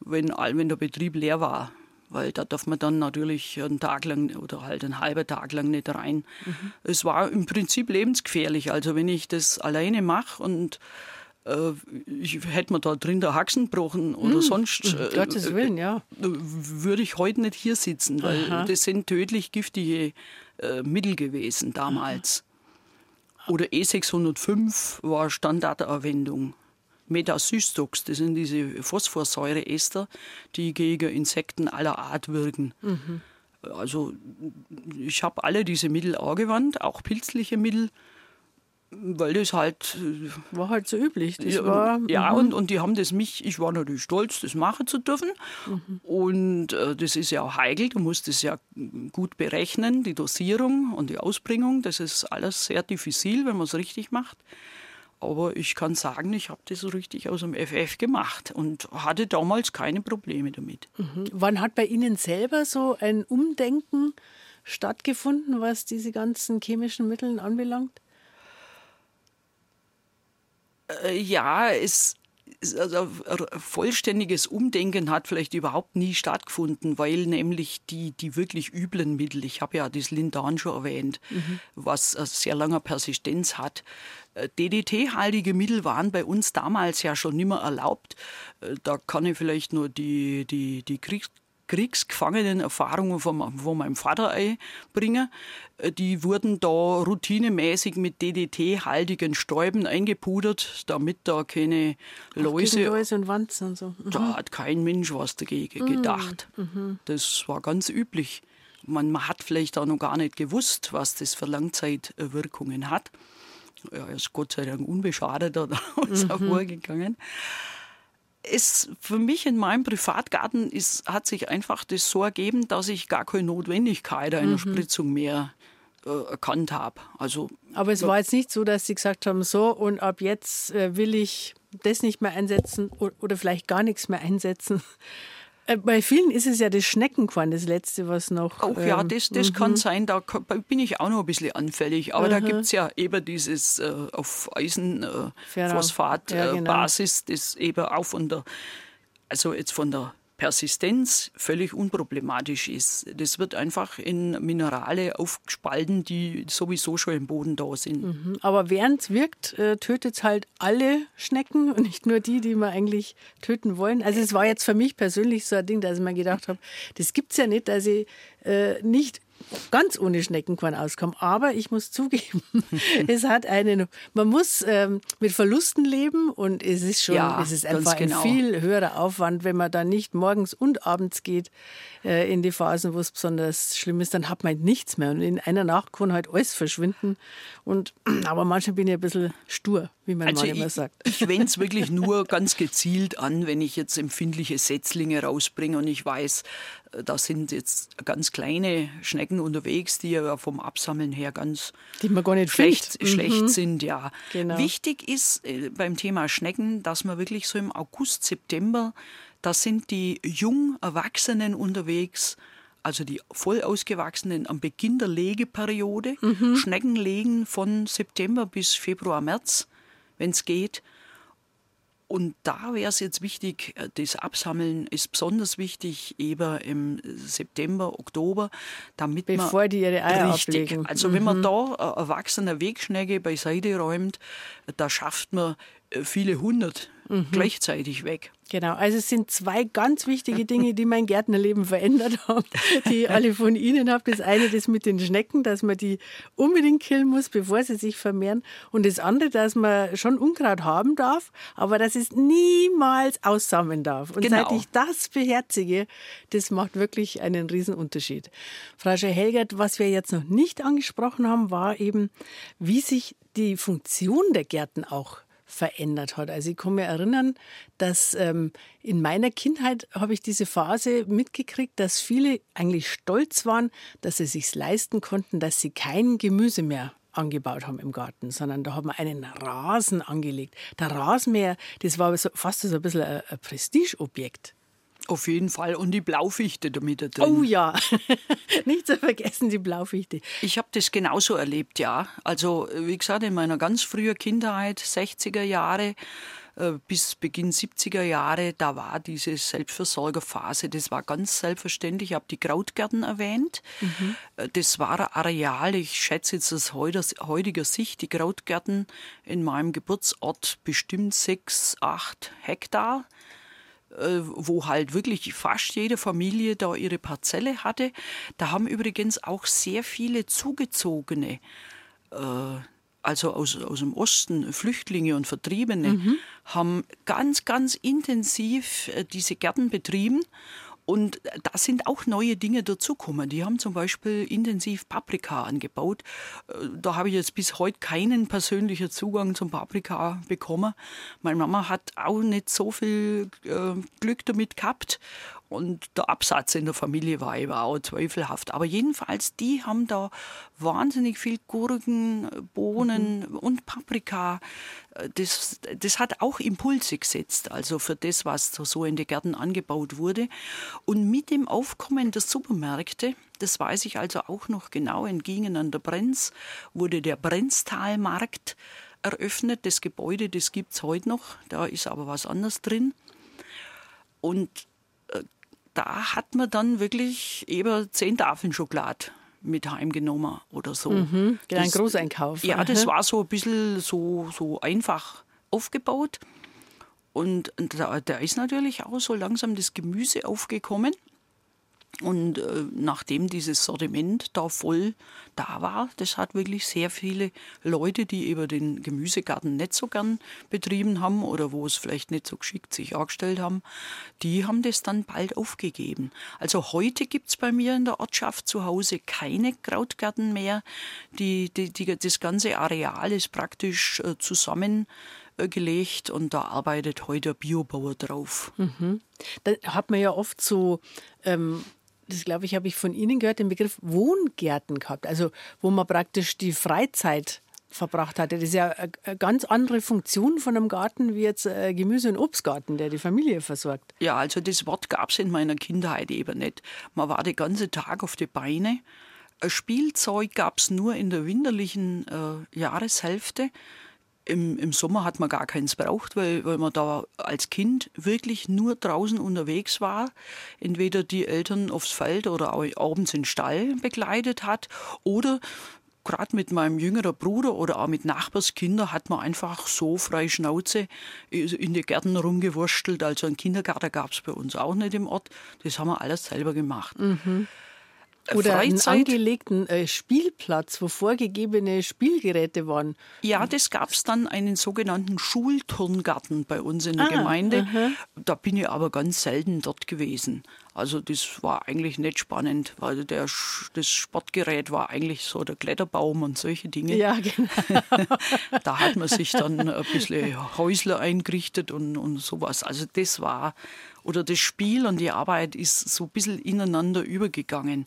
wenn, wenn der Betrieb leer war weil da darf man dann natürlich einen Tag lang oder halt einen halben Tag lang nicht rein. Mhm. Es war im Prinzip lebensgefährlich. Also wenn ich das alleine mache und äh, ich hätte mir da drin der Haxen gebrochen oder mhm. sonst.
Äh, Gottes Willen, ja.
Würde ich heute nicht hier sitzen, weil Aha. das sind tödlich giftige äh, Mittel gewesen damals. Aha. Oder E605 war Standarderwendung. Metacystox, das sind diese Phosphorsäureester, die gegen Insekten aller Art wirken. Mhm. Also ich habe alle diese Mittel angewandt, auch pilzliche Mittel, weil das halt
äh, war halt so üblich. Das
ja,
war,
ja und, und die haben das mich, ich war natürlich stolz, das machen zu dürfen. Mhm. Und äh, das ist ja auch heikel, du musst es ja gut berechnen, die Dosierung und die Ausbringung, das ist alles sehr diffizil, wenn man es richtig macht. Aber ich kann sagen, ich habe das so richtig aus dem FF gemacht und hatte damals keine Probleme damit.
Mhm. Wann hat bei Ihnen selber so ein Umdenken stattgefunden, was diese ganzen chemischen Mittel anbelangt?
Äh, ja, es also vollständiges Umdenken hat vielleicht überhaupt nie stattgefunden, weil nämlich die, die wirklich üblen Mittel, ich habe ja das Lindan schon erwähnt, mhm. was sehr lange Persistenz hat. Äh, DDT-haltige Mittel waren bei uns damals ja schon nicht mehr erlaubt. Äh, da kann ich vielleicht nur die, die, die Kriegs kriegsgefangenen Erfahrungen von, von meinem Vater einbringen. Äh, die wurden da routinemäßig mit DDT-haltigen Stäuben eingepudert, damit da keine Läuse.
Läuse und Wanzen und so.
Mhm. Da hat kein Mensch was dagegen mhm. gedacht. Mhm. Das war ganz üblich. Man, man hat vielleicht auch noch gar nicht gewusst, was das für Langzeitwirkungen hat. Er ist Gott sei Dank unbeschadet daraus mhm. hervorgegangen es für mich in meinem Privatgarten ist, hat sich einfach das so ergeben, dass ich gar keine Notwendigkeit einer mhm. Spritzung mehr äh, erkannt habe. Also,
Aber es war jetzt nicht so, dass Sie gesagt haben, so und ab jetzt äh, will ich das nicht mehr einsetzen oder vielleicht gar nichts mehr einsetzen. Äh, bei vielen ist es ja das Schneckenkorn, das letzte, was noch.
Oh ja, ähm, das, das kann mhm. sein, da bin ich auch noch ein bisschen anfällig. Aber mhm. da gibt es ja eben dieses äh, auf Eisenphosphat-Basis, äh, genau. das eben auch von der, also jetzt von der Persistenz völlig unproblematisch ist. Das wird einfach in Minerale aufgespalten, die sowieso schon im Boden da sind.
Mhm. Aber während es wirkt, äh, tötet es halt alle Schnecken und nicht nur die, die wir eigentlich töten wollen. Also es war jetzt für mich persönlich so ein Ding, dass ich mir gedacht habe, das gibt es ja nicht, dass ich äh, nicht ganz ohne Schneckenkorn auskommen. Aber ich muss zugeben, es hat einen, man muss ähm, mit Verlusten leben und es ist schon, ja, es ist einfach genau. ein viel höherer Aufwand, wenn man dann nicht morgens und abends geht in die Phasen, wo es besonders schlimm ist, dann hat man halt nichts mehr. Und in einer Nacht kann halt alles verschwinden. Und, aber manchmal bin ich ein bisschen stur wie man
also
immer
ich,
sagt.
Ich wende es wirklich nur ganz gezielt an, wenn ich jetzt empfindliche Setzlinge rausbringe und ich weiß, äh, da sind jetzt ganz kleine Schnecken unterwegs, die ja vom Absammeln her ganz
die man gar nicht
schlecht
Mhm.
sind. Ja.
Genau.
Wichtig ist äh, beim Thema Schnecken, dass man wirklich so im August, September, da sind die jung Erwachsenen unterwegs, also die voll ausgewachsenen am Beginn der Legeperiode.
Mhm.
Schnecken legen von September bis Februar, März, wenn es geht. Und da wäre es jetzt wichtig, äh, das Absammeln ist besonders wichtig, eben im September, Oktober, damit
Bevor
man
die ihre Eier
richtig,
ablegen. Mhm.
also wenn man da eine erwachsene Wegschnecke beiseite räumt, da schafft man äh, viele hundert
Mhm.
gleichzeitig weg.
Genau, also es sind zwei ganz wichtige Dinge, die mein Gärtnerleben verändert haben, die ich alle von Ihnen habe. Das eine, das mit den Schnecken, dass man die unbedingt killen muss, bevor sie sich vermehren. Und das andere, dass man schon Unkraut haben darf, aber dass es niemals aussammeln darf. Und
Genau.
seit ich das beherzige, das macht wirklich einen riesen Unterschied. Frau Helgert, was wir jetzt noch nicht angesprochen haben, war eben, wie sich die Funktion der Gärten auch verändert hat. Also ich kann mich erinnern, dass ähm, in meiner Kindheit habe ich diese Phase mitgekriegt, dass viele eigentlich stolz waren, dass sie sich leisten konnten, dass sie kein Gemüse mehr angebaut haben im Garten, sondern da haben wir einen Rasen angelegt. Der Rasenmäher, das war fast so ein bisschen ein Prestigeobjekt.
Auf jeden Fall. Und die Blaufichte damit da drin.
Oh ja, nicht zu vergessen die Blaufichte.
Ich habe das genauso erlebt, ja. Also, wie gesagt, in meiner ganz frühen Kindheit, 60er Jahre äh, bis Beginn 70er Jahre, da war diese Selbstversorgerphase, das war ganz selbstverständlich. Ich habe die Krautgärten erwähnt. Äh, Das war ein Areal, ich schätze jetzt aus heutiger- Sicht, die Krautgärten in meinem Geburtsort bestimmt sechs, acht Hektar wo halt wirklich fast jede Familie da ihre Parzelle hatte. Da haben übrigens auch sehr viele Zugezogene, äh, also aus, aus dem Osten, Flüchtlinge und Vertriebene, haben ganz, ganz intensiv äh, diese Gärten betrieben. Und da sind auch neue Dinge dazugekommen. Die haben zum Beispiel intensiv Paprika angebaut. Äh, Da habe ich jetzt bis heute keinen persönlichen Zugang zum Paprika bekommen. Meine Mama hat auch nicht so viel äh, Glück damit gehabt. Und der Absatz in der Familie war eben auch zweifelhaft. Aber jedenfalls, die haben da wahnsinnig viel Gurken, Bohnen und Paprika. Das, das hat auch Impulse gesetzt, also für das, was so- so in den Gärten angebaut wurde. Und mit dem Aufkommen der Supermärkte, das weiß ich also auch noch genau, in Gingen an der Brenz wurde der Brenztalmarkt eröffnet. Das Gebäude, das gibt es heute noch, da ist aber was anderes drin. Und äh, da hat man dann wirklich eben zehn Tafeln Schokolade mit heimgenommen oder so.
Mhm, genau, ein
Das-
Großeinkauf.
Ja, das war so ein bisschen so, so einfach aufgebaut. Und da, da ist natürlich auch so langsam das Gemüse aufgekommen. Und äh, nachdem dieses Sortiment da voll da war, das hat wirklich sehr viele Leute, die eben den Gemüsegarten nicht so gern betrieben haben oder wo es vielleicht nicht so geschickt sich angestellt haben, die haben das dann bald aufgegeben. Also heute gibt's bei mir in der Ortschaft zu Hause keine Krautgärten mehr. Die, die, die, das ganze Areal ist praktisch äh, zusammengelegt und da arbeitet heute ein Biobauer drauf.
Da hat man ja oft so, ähm, das glaube ich, habe ich von Ihnen gehört, den Begriff Wohngärten gehabt. Also, wo man praktisch die Freizeit verbracht hatte. Das ist ja eine ganz andere Funktion von einem Garten wie jetzt ein Gemüse- und Obstgarten, der die Familie versorgt.
Ja, also das Wort gab es in meiner Kindheit eben nicht. Man war den ganzen Tag auf die Beine. Ein Spielzeug gab es nur in der winterlichen äh, Jahreshälfte. Im, Im Sommer hat man gar keins braucht, weil, weil man da als Kind wirklich nur draußen unterwegs war. Entweder die Eltern aufs Feld oder abends in den Stall begleitet hat oder gerade mit meinem jüngeren Bruder oder auch mit Nachbarskindern hat man einfach so frei Schnauze in die Gärten rumgewurstelt. Also einen Kindergarten gab es bei uns auch nicht im Ort. Das haben wir alles selber gemacht.
Oder
Freizeit.
einen angelegten äh, Spielplatz, wo vorgegebene Spielgeräte waren.
Ja, das gab es dann einen sogenannten Schulturngarten bei uns in der
Ah,
Gemeinde. Da bin ich aber ganz selten dort gewesen. Also das war eigentlich nicht spannend, weil der, das Sportgerät war eigentlich so der Kletterbaum und solche Dinge.
Ja, genau.
Da hat man sich dann ein bisschen Häusle eingerichtet und, und sowas. Also das war, oder das Spiel und die Arbeit ist so ein bisschen ineinander übergegangen.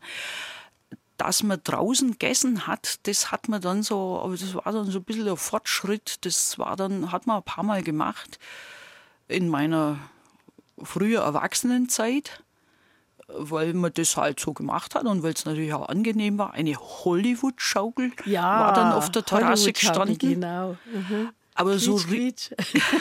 Dass man draußen gegessen hat, das hat man dann so, aber das war dann so ein bisschen ein Fortschritt. Das war dann, hat man ein paar Mal gemacht in meiner früher Erwachsenenzeit, weil man das halt so gemacht hat und weil es natürlich auch angenehm war. Eine Hollywood-Schaukel
Ja,
war dann auf der Terrasse gestanden.
Genau. Mhm.
Aber so,
Quietsch,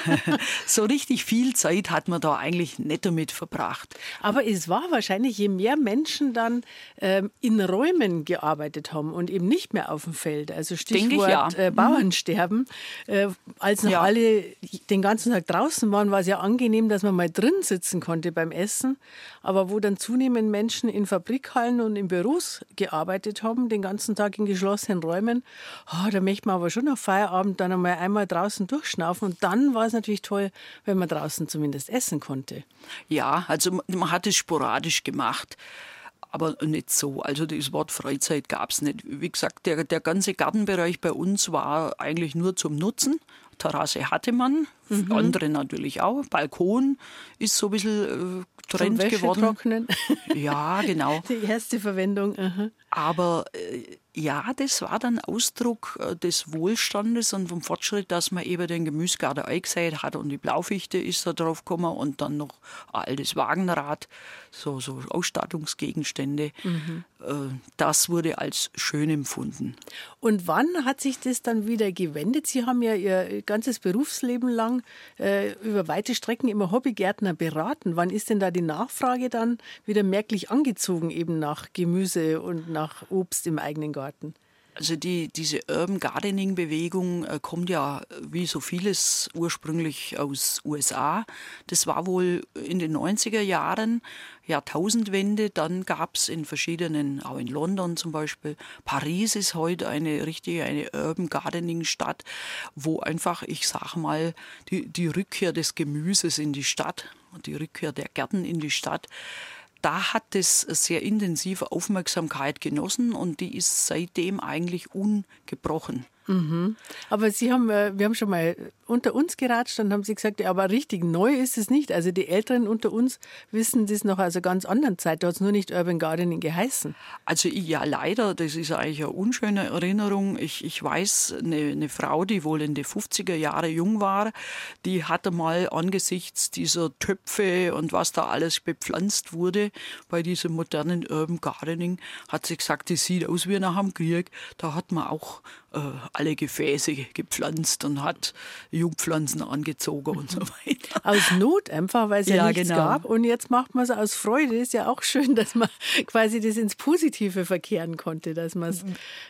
so richtig viel Zeit hat man da eigentlich nicht damit verbracht.
Aber es war wahrscheinlich, je mehr Menschen dann ähm, in Räumen gearbeitet haben und eben nicht mehr auf dem Feld, also
ich,
Stichwort
ja.
äh, Bauernsterben, äh, als noch
Ja.
alle den ganzen Tag draußen waren, war es ja angenehm, dass man mal drin sitzen konnte beim Essen. Aber wo dann zunehmend Menschen in Fabrikhallen und in Büros gearbeitet haben, den ganzen Tag in geschlossenen Räumen, ah, da möchte man aber schon nach Feierabend dann einmal einmal draußen durchschnaufen. Und dann war es natürlich toll, wenn man draußen zumindest essen konnte.
Ja, also man- hat es sporadisch gemacht. Aber nicht so. Also das Wort Freizeit gab es nicht. Wie gesagt, der, der ganze Gartenbereich bei uns war eigentlich nur zum Nutzen. Terrasse hatte man, andere natürlich auch. Balkon ist so ein bisschen äh, Trend geworden.
Wäschetrocknen.
Ja, genau.
Die erste Verwendung. aha.
Aber äh, ja, das war dann Ausdruck äh, des Wohlstandes und vom Fortschritt, dass man eben den Gemüsegarten eingesät hat und die Blaufichte ist da drauf gekommen und dann noch ein altes Wagenrad, so, so Ausstattungsgegenstände. Äh, das wurde als schön empfunden.
Und wann hat sich das dann wieder gewendet? Sie haben ja Ihr ganzes Berufsleben lang äh, über weite Strecken immer Hobbygärtner beraten. Wann ist denn da die Nachfrage dann wieder merklich angezogen, eben nach Gemüse und nach Obst im eigenen Garten?
Also die, diese Urban Gardening Bewegung äh, kommt ja äh, wie so vieles ursprünglich aus USA. Das war wohl in den 90er Jahren, Jahrtausendwende. Dann gab es in verschiedenen, auch in London zum Beispiel, Paris ist heute eine richtige, eine Urban Gardening Stadt, wo einfach, ich sag mal, die, die Rückkehr des Gemüses in die Stadt und die Rückkehr der Gärten in die Stadt da hat es sehr intensive Aufmerksamkeit genossen und die ist seitdem eigentlich ungebrochen.
Aber Sie haben, äh, wir haben schon mal unter uns geratscht und haben Sie gesagt, aber richtig neu ist es nicht. Also die Älteren unter uns wissen das noch aus einer ganz anderen Zeit. Da hat es nur nicht Urban Gardening geheißen.
Also ja, leider, das ist eigentlich eine unschöne Erinnerung. Ich, ich weiß, eine, eine Frau, die wohl in den 50er Jahren jung war, die hatte mal angesichts dieser Töpfe und was da alles bepflanzt wurde bei diesem modernen Urban Gardening, hat sie gesagt, das sieht aus wie nach dem Krieg. Da hat man auch alle Gefäße gepflanzt und hat Jungpflanzen angezogen und so weiter.
Aus Not einfach, weil es ja,
Ja,
nichts
genau.
gab. Und jetzt macht man es aus Freude. Ist ja auch schön, dass man quasi das ins Positive verkehren konnte. Dass man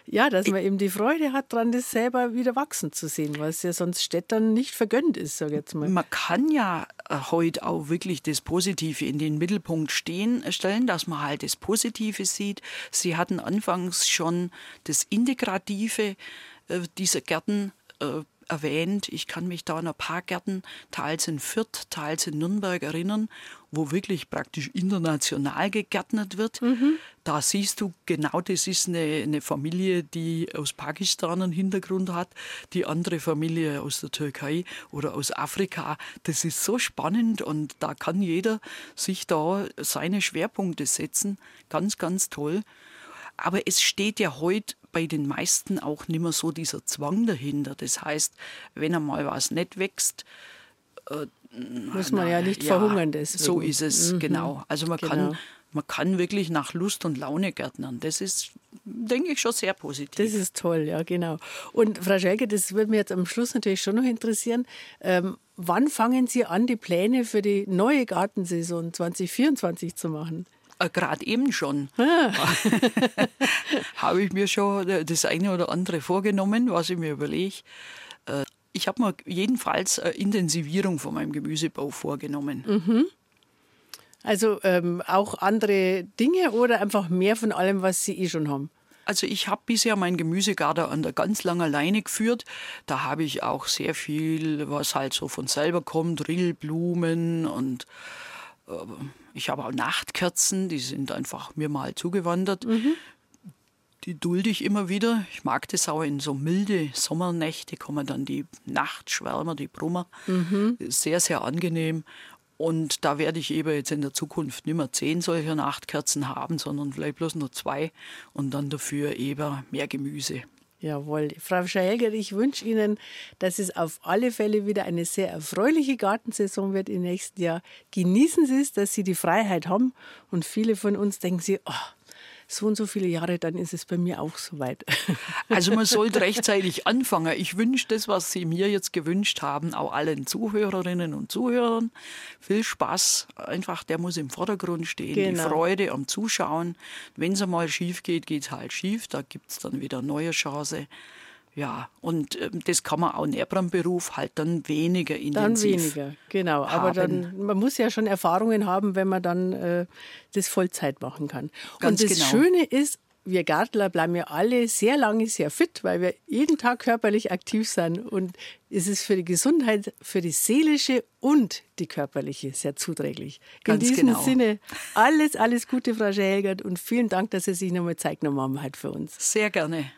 ja, dass man eben die Freude hat dran, das selber wieder wachsen zu sehen, was ja sonst Städtern nicht vergönnt ist, sag ich jetzt mal.
Man kann ja äh, heute auch wirklich das Positive in den Mittelpunkt stehen, äh, stellen, dass man halt das Positive sieht. Sie hatten anfangs schon das Integrative äh, dieser Gärten äh, erwähnt. Ich kann mich da an ein paar Gärten, teils in Fürth, teils in Nürnberg erinnern, wo wirklich praktisch international gegärtnert wird. Da siehst du, genau das ist eine, eine Familie, die aus Pakistan einen Hintergrund hat, die andere Familie aus der Türkei oder aus Afrika. Das ist so spannend und da kann jeder sich da seine Schwerpunkte setzen. Ganz, ganz toll. Aber es steht ja heute bei den meisten auch nicht mehr so dieser Zwang dahinter. Das heißt, wenn einmal was nicht wächst,
Muss man ja nicht verhungern deswegen.
so ist es, genau. Also man,
Genau.
kann, man kann wirklich nach Lust und Laune gärtnern. Das ist, denke ich, schon sehr positiv.
Das ist toll, ja, genau. Und Frau Schelke, das würde mich jetzt am Schluss natürlich schon noch interessieren. Ähm, wann fangen Sie an, die Pläne für die neue Gartensaison 2024 zu machen?
Gerade Äh, eben schon
Ah.
habe ich mir schon das eine oder andere vorgenommen, was ich mir überlege. Äh, Ich habe mir jedenfalls eine Intensivierung von meinem Gemüsebau vorgenommen.
Mhm. Also ähm, auch andere Dinge oder einfach mehr von allem, was Sie eh schon haben?
Also ich habe bisher meinen Gemüsegarten an der ganz langen Leine geführt. Da habe ich auch sehr viel, was halt so von selber kommt, Rillblumen und äh, ich habe auch Nachtkerzen, die sind einfach mir mal zugewandert. Mhm. Die dulde ich immer wieder. Ich mag das auch in so milde Sommernächte kommen dann die Nachtschwärmer, die Brummer. Mhm. Sehr, sehr angenehm. Und da werde ich eben jetzt in der Zukunft nicht mehr zehn solcher Nachtkerzen haben, sondern vielleicht bloß nur zwei und dann dafür eben mehr Gemüse.
Jawohl. Frau Schaelger, ich wünsche Ihnen, dass es auf alle Fälle wieder eine sehr erfreuliche Gartensaison wird im nächsten Jahr. Genießen Sie es, dass Sie die Freiheit haben. Und viele von uns denken sich, oh, so und so viele Jahre, dann ist es bei mir auch soweit.
Also man sollte rechtzeitig anfangen. Ich wünsche das, was Sie mir jetzt gewünscht haben, auch allen Zuhörerinnen und Zuhörern. Viel Spaß. Einfach, der muss im Vordergrund stehen. Genau. Die Freude am Zuschauen. Wenn es einmal schief geht, geht es halt schief. Da gibt es dann wieder neue Chance. Ja, und äh, das kann man auch in ihrem Beruf halt dann weniger intensiv.
Dann weniger, genau. Haben. Aber dann, man muss ja schon Erfahrungen haben, wenn man dann äh, das Vollzeit machen kann. Ganz und das genau. Schöne ist, wir Gartler bleiben ja alle sehr lange sehr fit, weil wir jeden Tag körperlich aktiv sind. Und es ist für die Gesundheit, für die seelische und die körperliche sehr zuträglich. Ganz In diesem genau. Sinne, alles, alles Gute, Frau Schelgert, und vielen Dank, dass Sie sich nochmal Zeit genommen haben für uns.
Sehr gerne.